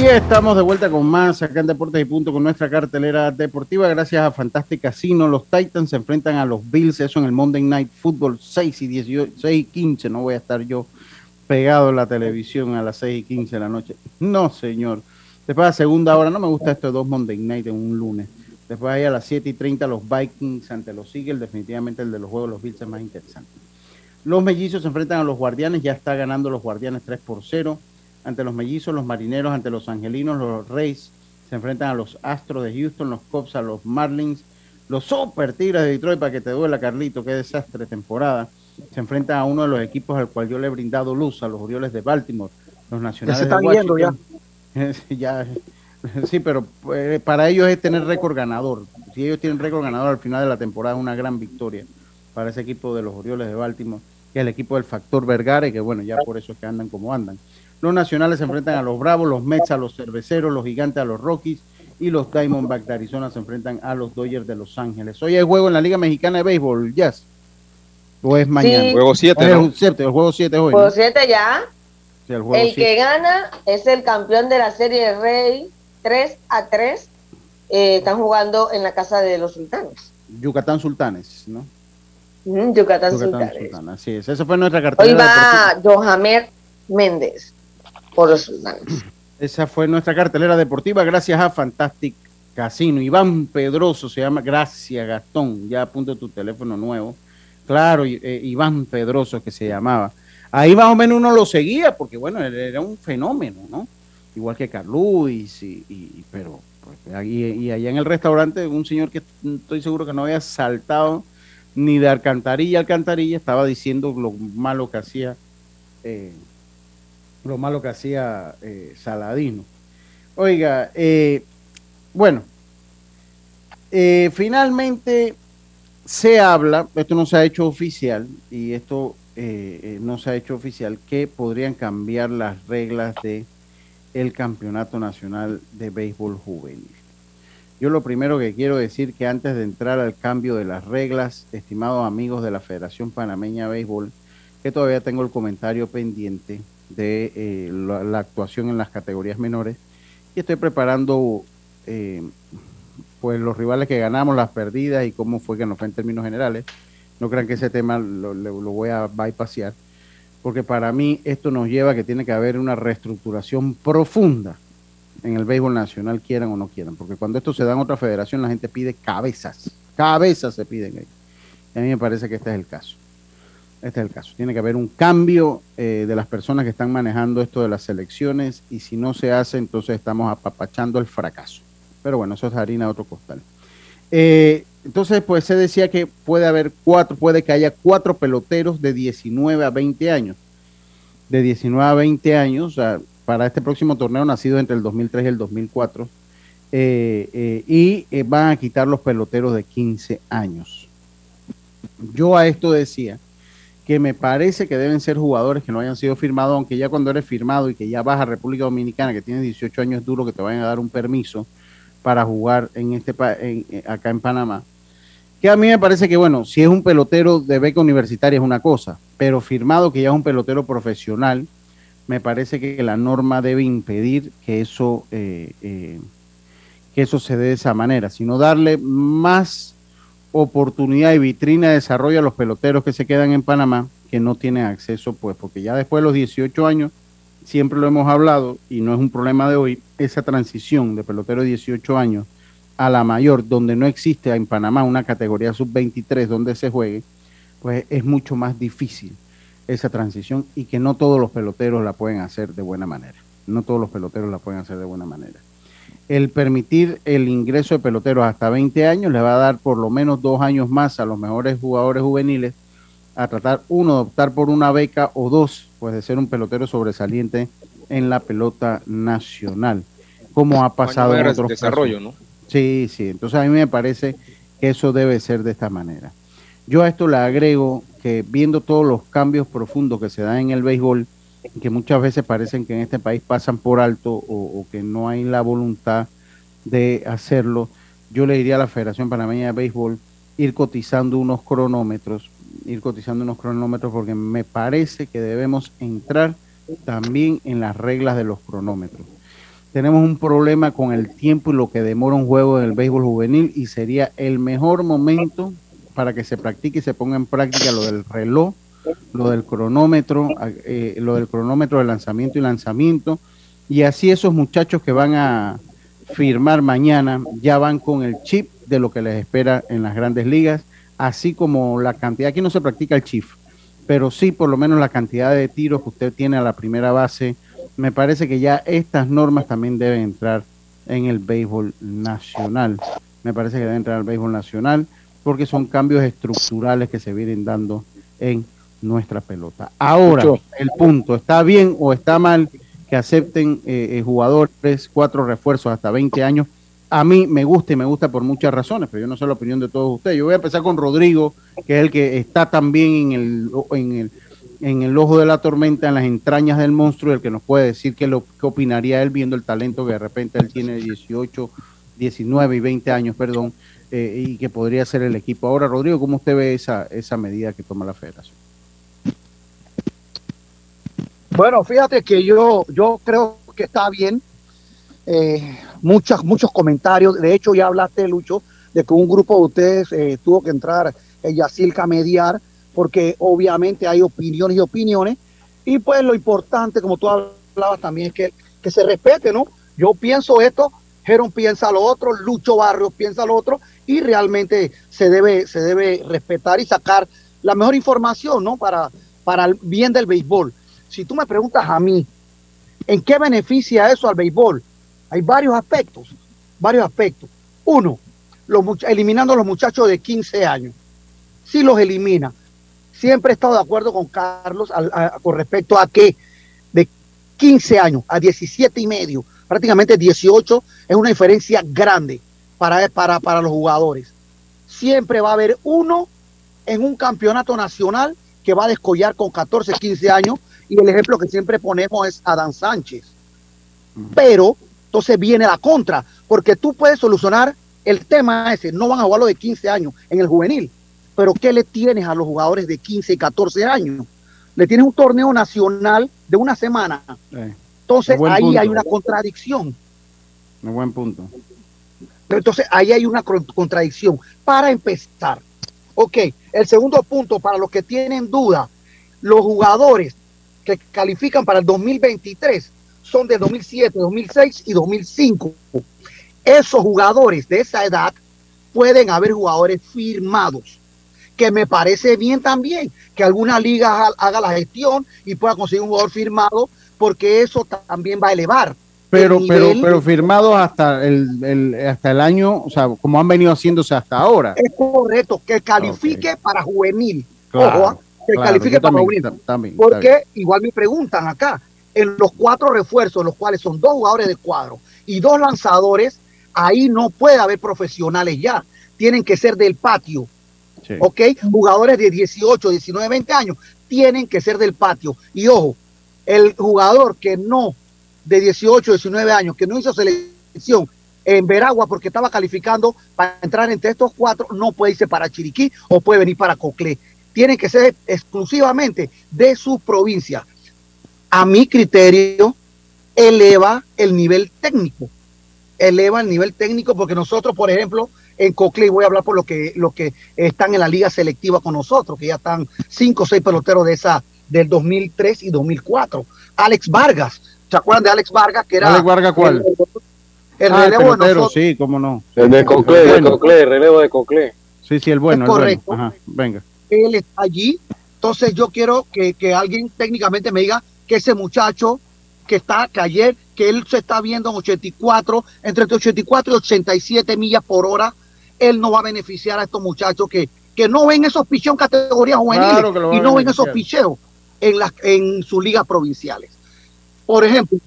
Y estamos de vuelta con más acá en Deportes y Punto con nuestra cartelera deportiva. Gracias a Fantastic Casino, los Titans se enfrentan a los Bills, eso en el Monday Night Football 6 y 18, 6 y 15. No voy a estar yo pegado en la televisión a las 6 y 15 de la noche. No, señor. Después a segunda hora, no me gusta esto de dos Monday Night en un lunes. Después ahí a las 7 y 30 los Vikings ante los Eagles. Definitivamente el de los juegos de los Bills es más interesante. Los mellizos se enfrentan a los guardianes, ya está ganando los guardianes 3 por 0 ante los mellizos, los marineros ante los angelinos, los Rays se enfrentan a los Astros de Houston, los Cubs a los Marlins, los Super Tigres de Detroit, para que te duela, Carlito, qué desastre temporada. Se enfrentan a uno de los equipos al cual yo le he brindado luz, a los Orioles de Baltimore, los Nacionales se están de viendo Washington. [LAUGHS] ya. Sí, pero eh, para ellos es tener récord ganador. Si ellos tienen récord ganador al final de la temporada, es una gran victoria para ese equipo de los Orioles de Baltimore, que es el equipo del factor Vergara, que bueno, ya por eso es que andan como andan. Los nacionales se enfrentan a los Bravos, los Mets a los Cerveceros, los Gigantes a los Rockies y los Diamondbacks de Arizona se enfrentan a los Dodgers de Los Ángeles. Hoy hay juego en la Liga Mexicana de Béisbol, Jazz. ¿O es mañana? Sí. Juego 7, Ah, ¿no? El, siete, el juego 7 es hoy. Juego ¿no? 7 ya. Sí, el juego El siete. que gana es el campeón de la serie Rey 3 a 3. Eh, están jugando en la casa de los sultanes. Yucatán Sultanes, ¿no? Yucatán, Yucatán Sultanes. Sultanes, así es. Esa fue nuestra Hoy cartelera. deportiva. va Johamer Méndez por los. Esa fue nuestra cartelera deportiva gracias a Fantastic Casino. Iván Pedroso se llama. Gracias, Gastón. Ya apunta tu teléfono nuevo. Claro, eh, Iván Pedroso que se llamaba. Ahí más o menos uno lo seguía porque, bueno, era un fenómeno, ¿no? Igual que Carluis, y, y- pero pues, y allá en el restaurante un señor que estoy seguro que no había saltado ni de alcantarilla a alcantarilla, estaba diciendo lo malo que hacía eh, lo malo que hacía eh, Saladino. Oiga, eh, bueno, eh, finalmente se habla, esto no se ha hecho oficial y esto eh, no se ha hecho oficial, que podrían cambiar las reglas de el Campeonato Nacional de Béisbol Juvenil. Yo lo primero que quiero decir que antes de entrar al cambio de las reglas, estimados amigos de la Federación Panameña de Béisbol, que todavía tengo el comentario pendiente de eh, la, la actuación en las categorías menores y estoy preparando eh, pues los rivales que ganamos, las perdidas y cómo fue que nos fue en términos generales. No crean que ese tema lo, voy a bypassar, porque para mí esto nos lleva a que tiene que haber una reestructuración profunda en el béisbol nacional, quieran o no quieran, porque cuando esto se da en otra federación la gente pide cabezas, cabezas se piden ahí. Y a mí me parece que este es el caso. Este es el caso. Tiene que haber un cambio eh, de las personas que están manejando esto de las elecciones y si no se hace, entonces estamos apapachando el fracaso. Pero bueno, eso es harina de otro costal. Eh, entonces, pues se decía que puede haber cuatro, puede que haya cuatro peloteros de 19 a 20 años. De 19 a 20 años, o sea, para este próximo torneo nacido entre el 2003 y el 2004. eh, y van a quitar los peloteros de 15 años. Yo a esto decía que me parece que deben ser jugadores que no hayan sido firmados, aunque ya cuando eres firmado y que ya vas a República Dominicana, que tienes 18 años, es duro que te vayan a dar un permiso para jugar en este en- eh, acá en Panamá. Que a mí me parece que, bueno, si es un pelotero de beca universitaria es una cosa, pero firmado que ya es un pelotero profesional, me parece que la norma debe impedir que eso, eh, eh, que eso se dé de esa manera, sino darle más oportunidad y vitrina de desarrollo a los peloteros que se quedan en Panamá, que no tienen acceso, pues, porque ya después de los 18 años, siempre lo hemos hablado, y no es un problema de hoy, esa transición de pelotero de 18 años a la mayor, donde no existe en Panamá una categoría sub-23 donde se juegue, pues es mucho más difícil esa transición y que no todos los peloteros la pueden hacer de buena manera. No todos los peloteros la pueden hacer de buena manera. El permitir el ingreso de peloteros hasta 20 años le va a dar por lo menos dos años más a los mejores jugadores juveniles a tratar, uno, de optar por una beca o dos, pues de ser un pelotero sobresaliente en la pelota nacional, como ha pasado en otros desarrollo, casos. ¿no? Sí, sí. Entonces a mí me parece que eso debe ser de esta manera. Yo a esto le agrego que viendo todos los cambios profundos que se dan en el béisbol, que muchas veces parecen que en este país pasan por alto o, que no hay la voluntad de hacerlo, yo le diría a la Federación Panameña de Béisbol ir cotizando unos cronómetros, ir cotizando unos cronómetros porque me parece que debemos entrar también en las reglas de los cronómetros. Tenemos un problema con el tiempo y lo que demora un juego en el béisbol juvenil y sería el mejor momento para que se practique y se ponga en práctica lo del reloj, lo del cronómetro, eh, lo del cronómetro de lanzamiento y lanzamiento y así esos muchachos que van a firmar mañana ya van con el chip de lo que les espera en las grandes ligas, así como la cantidad, aquí no se practica el chip, pero sí por lo menos la cantidad de tiros que usted tiene a la primera base, me parece que ya estas normas también deben entrar en el béisbol nacional. Me parece que deben entrar al béisbol nacional porque son cambios estructurales que se vienen dando en nuestra pelota. Ahora, el punto, ¿está bien o está mal que acepten eh, eh, jugadores, cuatro refuerzos hasta 20 años? A mí me gusta y me gusta por muchas razones, pero yo no sé la opinión de todos ustedes. Yo voy a empezar con Rodrigo, que es el que está también en el, en el, en el ojo de la tormenta, en las entrañas del monstruo, el que nos puede decir qué, lo, qué opinaría él viendo el talento que de repente él tiene 18, 19 y 20 años, perdón, eh, y que podría ser el equipo. Ahora, Rodrigo, ¿cómo usted ve esa, esa medida que toma la federación? Bueno, fíjate que yo, yo creo que está bien. Eh, muchas, muchos comentarios. De hecho, ya hablaste, Lucho, de que un grupo de ustedes eh, tuvo que entrar en Yacilca a mediar, porque obviamente hay opiniones y opiniones. Y pues lo importante, como tú hablabas también, es que, que se respete, ¿no? Yo pienso esto, Jeron piensa lo otro, Lucho Barrios piensa lo otro, y realmente se debe, se debe respetar y sacar la mejor información, ¿no? Para, para el bien del béisbol. Si tú me preguntas a mí, ¿en qué beneficia eso al béisbol? Hay varios aspectos, varios aspectos. Uno, eliminando a los muchachos de 15 años. Si los elimina, siempre he estado de acuerdo con Carlos con respecto a que de 15 años a 17 y medio prácticamente 18, es una diferencia grande para, para, para los jugadores. Siempre va a haber uno en un campeonato nacional que va a descollar con 14, 15 años y el ejemplo que siempre ponemos es Adán Sánchez. Pero entonces viene la contra, porque tú puedes solucionar el tema ese, no van a jugar los de 15 años en el juvenil, pero ¿qué le tienes a los jugadores de 15 y 14 años? Le tienes un torneo nacional de una semana. Entonces ahí punto. hay una contradicción. Un buen punto. Entonces ahí hay una contradicción. Para empezar, ok, el segundo punto para los que tienen duda, los jugadores que califican para el 2023 son de 2007, 2006 y 2005. Esos jugadores de esa edad pueden haber jugadores firmados, que me parece bien también que alguna liga ha- haga la gestión y pueda conseguir un jugador firmado, porque eso ta- también va a elevar. Pero, pero, pero firmados hasta el, el- hasta el año, o sea, como han venido haciéndose hasta ahora. Es correcto, que califique para juvenil. Claro, Ojo, claro, califique para también, ta- también, Porque igual me preguntan acá, en los cuatro refuerzos, los cuales son dos jugadores de cuadro y dos lanzadores, ahí no puede haber profesionales ya. Tienen que ser del patio. Sí. ¿Ok? Jugadores de 18, 19, 20 años tienen que ser del patio. Y ojo, el jugador que no, de 18, 19 años, que no hizo selección en Veragua porque estaba calificando para entrar entre estos cuatro, no puede irse para Chiriquí o puede venir para Coclé. Tienen que ser exclusivamente de su provincia. A mi criterio, eleva el nivel técnico. Eleva el nivel técnico porque nosotros, por ejemplo, en Coclé, y voy a hablar por los que, los que están en la liga selectiva con nosotros, que ya están cinco o seis peloteros de esa del 2003 y 2004. Alex Vargas, ¿se acuerdan de Alex Vargas? Que era ¿Alex Vargas cuál? El, el Ah, el relevo de pelotero, nosotros. sí, cómo no. El de Coclé, de Bueno. Coclé, relevo de Coclé. Sí, sí, el bueno, Es el bueno. correcto. Ajá, venga. Él está allí. Entonces yo quiero que, que alguien técnicamente me diga que ese muchacho que está, que ayer, que él se está viendo en 84, entre 84 y 87 millas por hora, él no va a beneficiar a estos muchachos que, que no ven esos picheos en categorías juveniles Claro y no ven esos picheos en, las en sus ligas provinciales. Por ejemplo,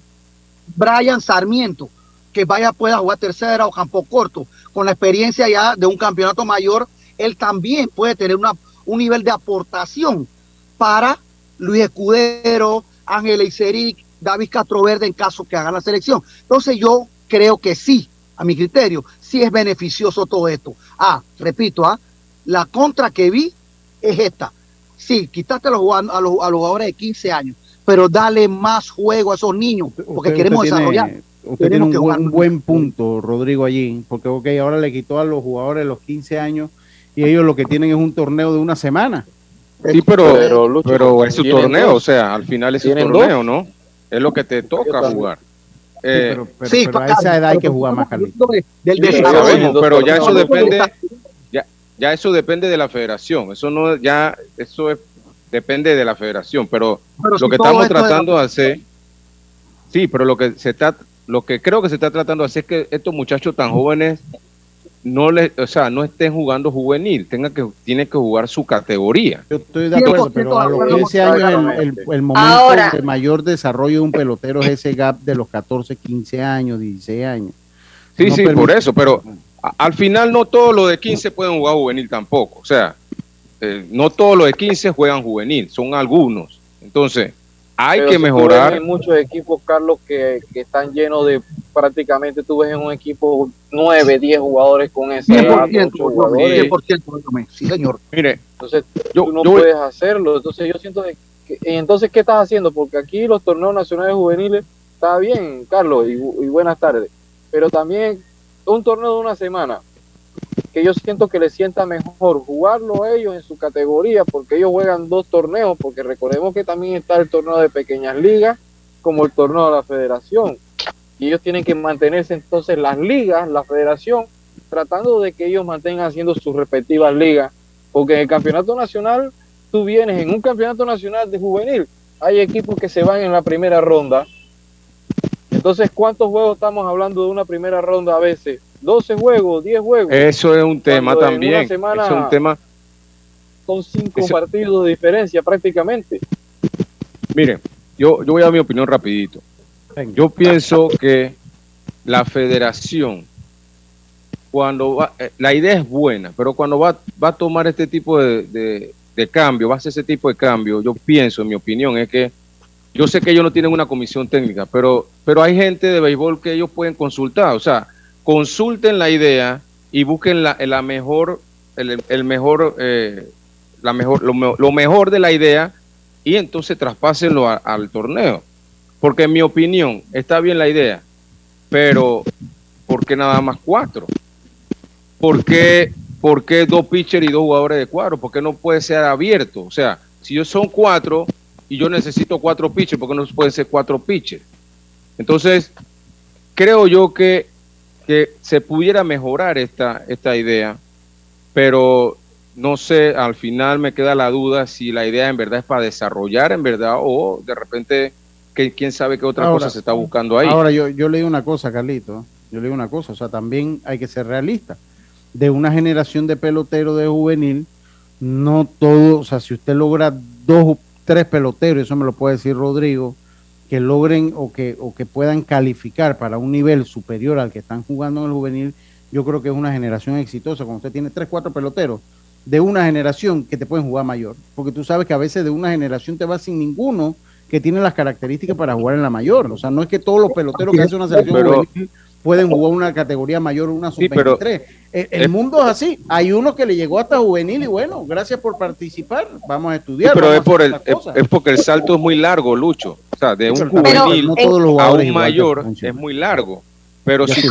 Brian Sarmiento, que vaya pueda jugar tercera o campo corto, con la experiencia ya de un campeonato mayor, él también puede tener una, un nivel de aportación para Luis Escudero, Ángel Eiseric, David Castroverde en caso que hagan la selección. Entonces yo creo que sí, a mi criterio, sí es beneficioso todo esto. Ah, repito, ah, la contra que vi es esta. Sí, quitaste a los, a los, a los jugadores de 15 años, pero dale más juego a esos niños, porque Usted- queremos usted tiene- desarrollar. Usted tiene Tenemos un que buen, un buen punto, Rodrigo, allí, porque ok, ahora le quitó a los jugadores de los 15 años y ellos lo que tienen es un torneo de una semana. Sí, pero, Pero, pero, es su torneo, dos. o sea, al final es su torneo, dos. ¿no? Es lo que te toca jugar. Eh, pero, pero- Sí, pero a esa edad hay que jugar más, Carlitos. del Sí, sabemos, pero ya eso depende, ya, ya eso depende de la federación. Eso no, ya, eso es, depende de la federación. Pero, Pero lo si que estamos de la- tratando de hacer, sí, pero lo que se está, lo que creo que se está tratando de hacer es que estos muchachos tan jóvenes no les, o sea, no estén jugando juvenil, tengan que, tienen que jugar su categoría. Yo estoy de acuerdo, pero a los 15 años el, el- el momento Ahora- de mayor desarrollo de un pelotero es ese gap de los 14, 15 años, 16 años. Sí, No sí, por eso, pero a- al final no todos los de 15 pueden jugar juvenil tampoco. O sea, eh, no todos los de 15 juegan juvenil, son algunos. Entonces, hay Pero que si mejorar. en muchos equipos, Carlos, que, que están llenos de prácticamente, tú ves en un equipo 9, 10 jugadores con edad, 100%, 8 jugadores. 100%, Gómez. sí señor. Mire, Entonces, yo, tú no yo voy- puedes hacerlo. Entonces, yo siento que, y entonces, ¿qué estás haciendo? Porque aquí los torneos nacionales juveniles está bien, Carlos, y, y buenas tardes. Pero también un torneo de una semana, que yo siento que les sienta mejor jugarlo a ellos en su categoría, porque ellos juegan dos torneos, porque recordemos que también está el torneo de pequeñas ligas, como el torneo de la federación. Y ellos tienen que mantenerse entonces las ligas, la federación, tratando de que ellos mantengan haciendo sus respectivas ligas, porque en el campeonato nacional, tú vienes en un campeonato nacional de juvenil, hay equipos que se van en la primera ronda. Entonces, ¿cuántos juegos estamos hablando de una primera ronda a veces? 12 juegos, 10 juegos. eso es un tema Cuando en también. una semana- es un tema. Son cinco Eso- partidos de diferencia prácticamente. Miren, yo, yo voy a dar mi opinión rapidito. Yo pienso que la federación, cuando va, eh, la idea es buena, pero cuando va, va a tomar este tipo de, de- cambio, va a hacer ese tipo de cambio, yo pienso, en mi opinión, es que yo sé que ellos no tienen una comisión técnica, pero, pero hay gente de béisbol que ellos pueden consultar, o sea, consulten la idea y busquen la, la mejor, el, el mejor, eh, la mejor, lo, lo mejor de la idea y entonces traspásenlo al torneo. Porque en mi opinión está bien la idea, pero ¿por qué nada más cuatro? ¿Por qué, por qué dos pitchers y dos jugadores de cuadro? ¿Por qué no puede ser abierto? O sea, si yo son cuatro y yo necesito cuatro pitchers, ¿por qué no pueden ser cuatro pitchers? Entonces, creo yo que, que se pudiera mejorar esta, esta idea, pero no sé, al final me queda la duda si la idea en verdad es para desarrollar en verdad o de repente que quién sabe qué otra Ahora- cosa se está buscando ahí. Ahora, yo, yo leí una cosa, Carlito. Yo leí una cosa. O sea, también hay que ser realista. De una generación de peloteros de juvenil, no todo. O sea, si usted logra dos, tres peloteros, eso me lo puede decir Rodrigo, que logren o que, o que puedan calificar para un nivel superior al que están jugando en el juvenil, yo creo que es una generación exitosa. Cuando usted tiene tres, cuatro peloteros de una generación que te pueden jugar mayor. Porque tú sabes que a veces de una generación te vas sin ninguno que tiene las características para jugar en la mayor. O sea, no es que todos los peloteros que hace una selección Pero- juvenil pueden jugar una categoría mayor, una Sí, pero- sub-23. el, el es- mundo es así. Hay uno que le llegó hasta juvenil y bueno, gracias por participar. Vamos a Sí, estudiar. pero es, por el, es, es porque el salto es muy largo, Lucho. O sea, de un Pero juvenil no todos los a un mayor es muy largo. Pero si sí.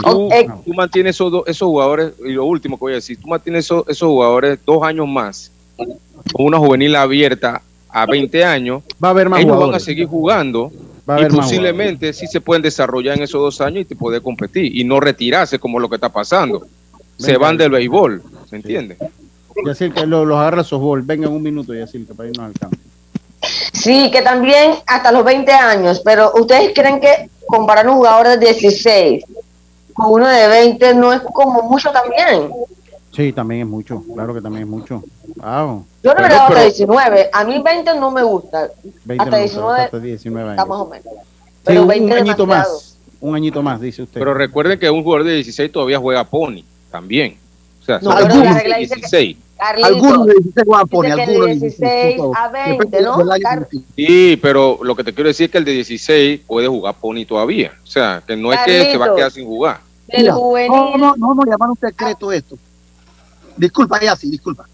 tú mantienes esos, dos- esos jugadores, y lo último que voy a decir, tú mantienes esos, esos jugadores dos años más, con una juvenil abierta a 20 años, Va a haber más ellos van a seguir jugando Va a y posiblemente sí se pueden desarrollar en esos dos años y te poder competir y no retirarse como lo que está pasando. Se van del béisbol, ¿se entiende? Yacir, que lo- los agarra softball. Venga un minuto, Yacir, que para irnos al campo. Sí, que también hasta los 20 años, pero ¿ustedes creen que comparar un jugador de 16 con uno de 20 no es como mucho también? Sí, también es mucho. Claro que también es mucho. Wow. Yo no me Pero- le doy hasta pero 19, a mí 20 no me gusta, 20 hasta no, 19 hasta 19 está años. más o menos. Sí, Pero un, 20 un añito demasiado. más. Un añito más, dice usted. Pero recuerden que un jugador de 16 todavía juega pony también. O sea, No, son pero la algunos regla de dice que- 16. Carlito, Algunos de 16 juegan pony, algunos de de 16 a 20, ¿no? Sí, pero lo que te quiero decir es que el de 16 puede jugar pony todavía. O sea, que no es que se va a quedar sin jugar. del Mira, juvenil, No, no, no, no, llamar un secreto esto. Disculpa, ya sí, disculpa.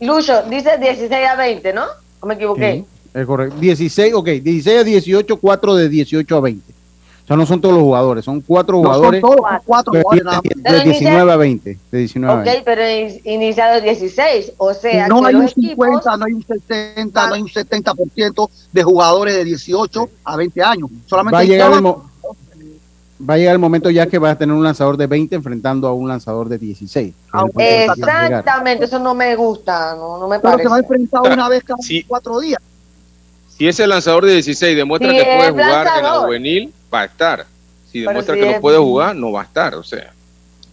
Lucho, dice 16 a 20, ¿no? ¿O me equivoqué? Sí, es correcto. 16, ok, 16 a 18, 4 de 18 a 20. O sea, no son todos los jugadores, son cuatro No son jugadores todos, son cuatro de, jugadores más. de 19 a 20. De 19 a Ok, 20. pero in- iniciado 16, o sea, no que hay un equipos 50, no hay un 60, no hay un 70% de jugadores de 18 a 20 años. Solamente Va a, llegar el cuatro. mo- va a llegar el momento ya que vas a tener un lanzador de 20 enfrentando a un lanzador de 16. que es el punto que quieres llegar. Exactamente, eso no me gusta, no, no me Pero se va a parece. enfrentar una vez cada Sí. cuatro días. Si ese lanzador de 16 demuestra Si que puede jugar en la juvenil, va a estar. Si demuestra si que es- no puede jugar, no va a estar. O sea,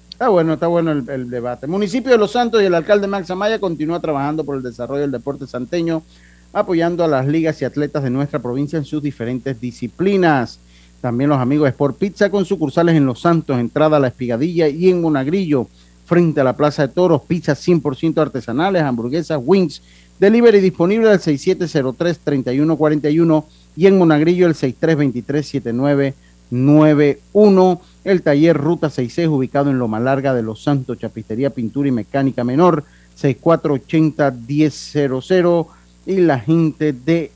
Está bueno, está bueno el, el debate. Municipio de Los Santos y el alcalde Max Amaya continúa trabajando por el desarrollo del deporte santeño, apoyando a las ligas y atletas de nuestra provincia en sus diferentes disciplinas. También los amigos Sport Pizza con sucursales en Los Santos, entrada a La Espigadilla y en Monagrillo, frente a la Plaza de Toros, pizzas 100% artesanales, hamburguesas, wings, delivery disponible al 6703-3141 y en Monagrillo el 6323-7991. El taller Ruta 66 ubicado en Loma Larga de Los Santos, Chapistería, Pintura y Mecánica Menor, 6480-1000 y la gente de,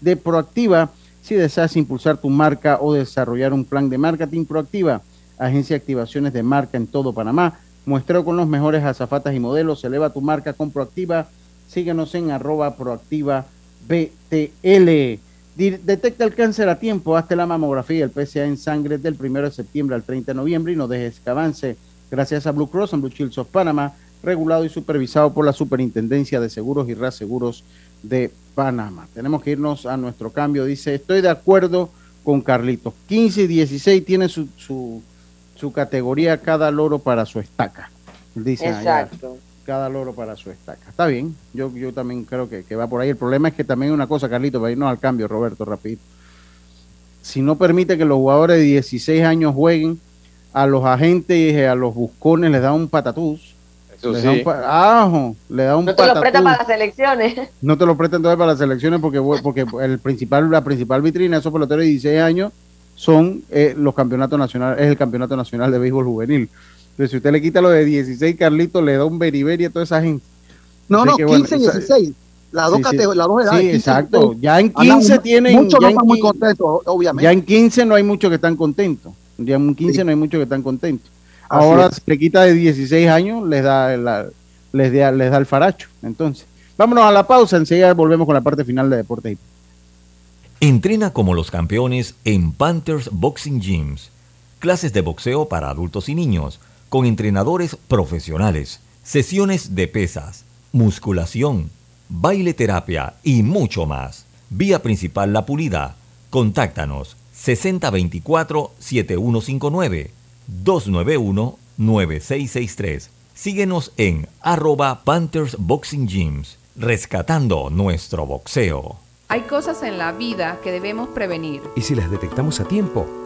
de Proactiva. Si deseas impulsar tu marca o desarrollar un plan de marketing proactiva, agencia de activaciones de marca en todo Panamá, muestreo con los mejores azafatas y modelos, eleva tu marca con Proactiva, síguenos en arroba proactiva BTL. Detecta el cáncer a tiempo, hazte la mamografía el PSA en sangre del 1 de septiembre al 30 de noviembre y no dejes que avance. Gracias a Blue Cross and Blue Shields of Panama, regulado y supervisado por la Superintendencia de Seguros y Reaseguros de Panamá. Tenemos que irnos a nuestro cambio. Dice, estoy de acuerdo con Carlitos. 15 y 16 tiene su, su, su categoría cada loro para su estaca. Dice allá, Exacto. cada loro para su estaca. Está bien, yo, yo también creo que, que va por ahí. El problema es que también una cosa, Carlito, para irnos al cambio, Roberto, rapidito. si no permite que los jugadores de 16 años jueguen, a los agentes, a los buscones les da un patatús. Eso da sí. un pa- ajo, le da un No te lo patatús. prestan para las elecciones. [LAUGHS] No te lo prestan todavía para las elecciones porque, porque el principal, la principal vitrina de esos peloteros de 16 años son eh, los campeonatos nacionales, es el campeonato nacional de béisbol juvenil. Entonces, si usted le quita lo de 16, Carlitos, le da un beriberi a toda esa gente. No, Así no, que, bueno, 15 y esa- 16. Las dos, Sí, sí. las dos edades. Sí, 15 y exacto. 16. Ya en Andan 15 mu- tienen. Muchos no están muy 15 contentos, obviamente. Ya en 15 no hay muchos que están contentos. Ya en 15 no hay muchos que están contentos. Así Ahora es. se le quita de 16 años, les da, la- les, da, les da el faracho. Entonces, vámonos a la pausa. Enseguida volvemos con la parte final de Deportes. Entrena como los campeones en Panthers Boxing Gyms. Clases de boxeo para adultos y niños, con entrenadores profesionales, sesiones de pesas, musculación, baile terapia y mucho más. Vía principal La Pulida. Contáctanos 6024-7159 291-9663. Síguenos en arroba Panthers Boxing Gyms, rescatando nuestro boxeo. Hay cosas en la vida que debemos prevenir. Y si las detectamos a tiempo,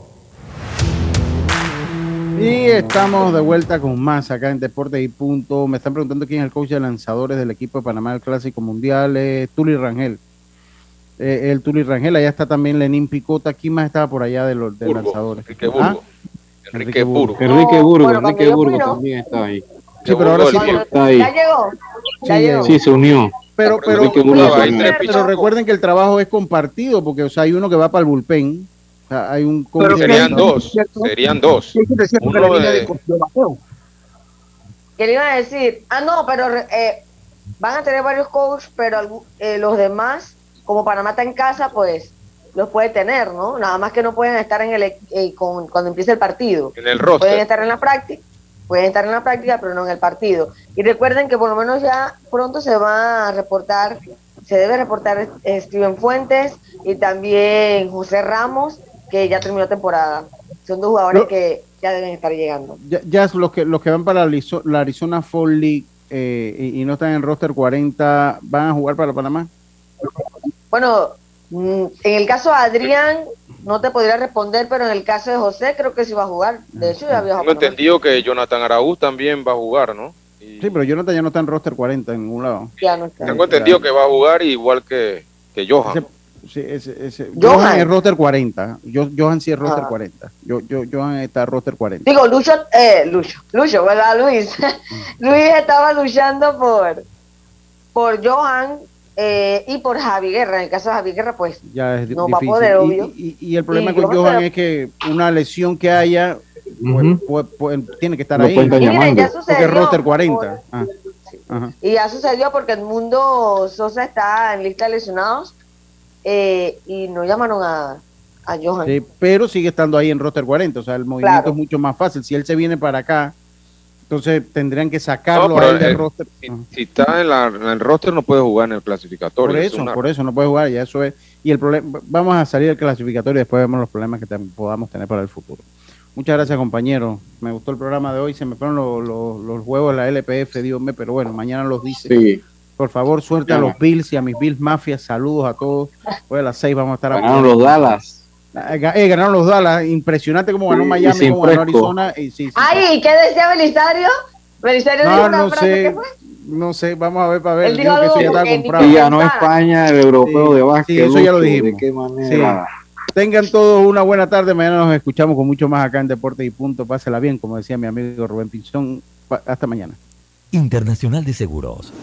Y estamos de vuelta con más acá en Deportes y Punto. Me están preguntando quién es el coach de lanzadores del equipo de Panamá del Clásico Mundial. Es Tuli Rangel. Eh, el Tuli Rangel, allá está también Lenín Picota. ¿Quién más estaba por allá de los de lanzadores? Enrique Burgo. ¿Ah? Enrique Burgo. Enrique Burgo, bueno, Enrique Burgo también está ahí. Sí, pero ahora sí. Está ahí. Ya llegó. Ya Sí, llegó. Sí, se unió. Pero, pero, Enrique pero- pero recuerden que el trabajo es compartido, porque o sea, hay uno que va para el bullpen. Sea, hay un coach Pero Serían dos, serían dos. Uno la línea de- de, de bateo. ¿Qué le iban a decir? Ah, no, pero eh, van a tener varios coaches, pero eh, los demás, como Panamá está en casa, pues los puede tener, ¿no? Nada más que no pueden estar en el eh, con- cuando empiece el partido. En el Pueden roster. estar en la práctica, pueden estar en la práctica, pero no en el partido. Y recuerden que por lo menos ya pronto se va a reportar, se debe reportar Steven Fuentes y también José Ramos, que ya terminó temporada. Son dos jugadores que ya deben estar llegando. Ya, ya es los que los que van para la Arizo- la Arizona Fall League eh, y, y no están en roster 40, ¿van a jugar para Panamá? Bueno, mm, en el caso de Adrián, no te podría responder, pero en el caso de José, creo que sí va a jugar. De hecho, ya Tengo entendido que Jonathan Araúz también va a jugar, ¿no? Sí, pero Jonathan ya no está en roster 40 en ningún lado. Ya no está. Tengo entendido que va a jugar igual que, que Johan. Sí, ese, ese- Johan. Johan es roster 40. Yo, Johan sí es roster Ah. 40. Yo, yo, Johan está roster 40. Digo, Lucho, eh, Lucho, Lucho, ¿verdad, Luis? [LAUGHS] Luis estaba luchando por, por Johan eh, y por Javi Guerra. En el caso de Javi Guerra, pues Ya es no va a difícil. poder, Y- obvio. y, y- y el problema Y con Johan es que una lesión que haya pues, pues, pues, tiene que estar Lo ahí. miren, ya Porque es roster 40. Ah, ajá. Y ya sucedió porque el mundo Sosa está en lista de lesionados eh, y no llamaron a, a Johan. Sí, pero sigue estando ahí en roster 40. O sea, el movimiento Claro. es mucho más fácil. Si él se viene para acá, entonces tendrían que sacarlo No, a él del eh, roster. Si, está en, la, en el roster no puede jugar en el clasificatorio. Por es eso, una- por eso no puede jugar, ya eso es. Y el problema, vamos a salir del clasificatorio y después vemos los problemas que podamos tener para el futuro. Muchas gracias, compañero. Me gustó el programa de hoy. Se me fueron los, los, los juegos de la LPF, Dios mío, pero bueno, mañana los dice. Sí. Por favor, suerte a los Bills y a mis Bills Mafias. Saludos a todos. Hoy a las seis vamos a estar Ganaron los Dallas. Eh, ga- eh, ganaron los Dallas. Impresionante cómo ganó Miami, cómo ganó fresco. Arizona. Y sí, sí, Ay, ¿qué decía Belisario? Belisario dijo no, una no frase sé. fue. No sé, vamos a ver para ver. Él dijo Dijo que eso ya está comprado. Y ganó España el europeo Sí, de básquet. sí, eso ya lo dijimos. ¿De qué manera? Tengan todos una buena tarde. Mañana nos escuchamos con mucho más acá en Deportes y Punto. Pásela bien, como decía mi amigo Rubén Pinzón. Hasta mañana. Internacional de Seguros,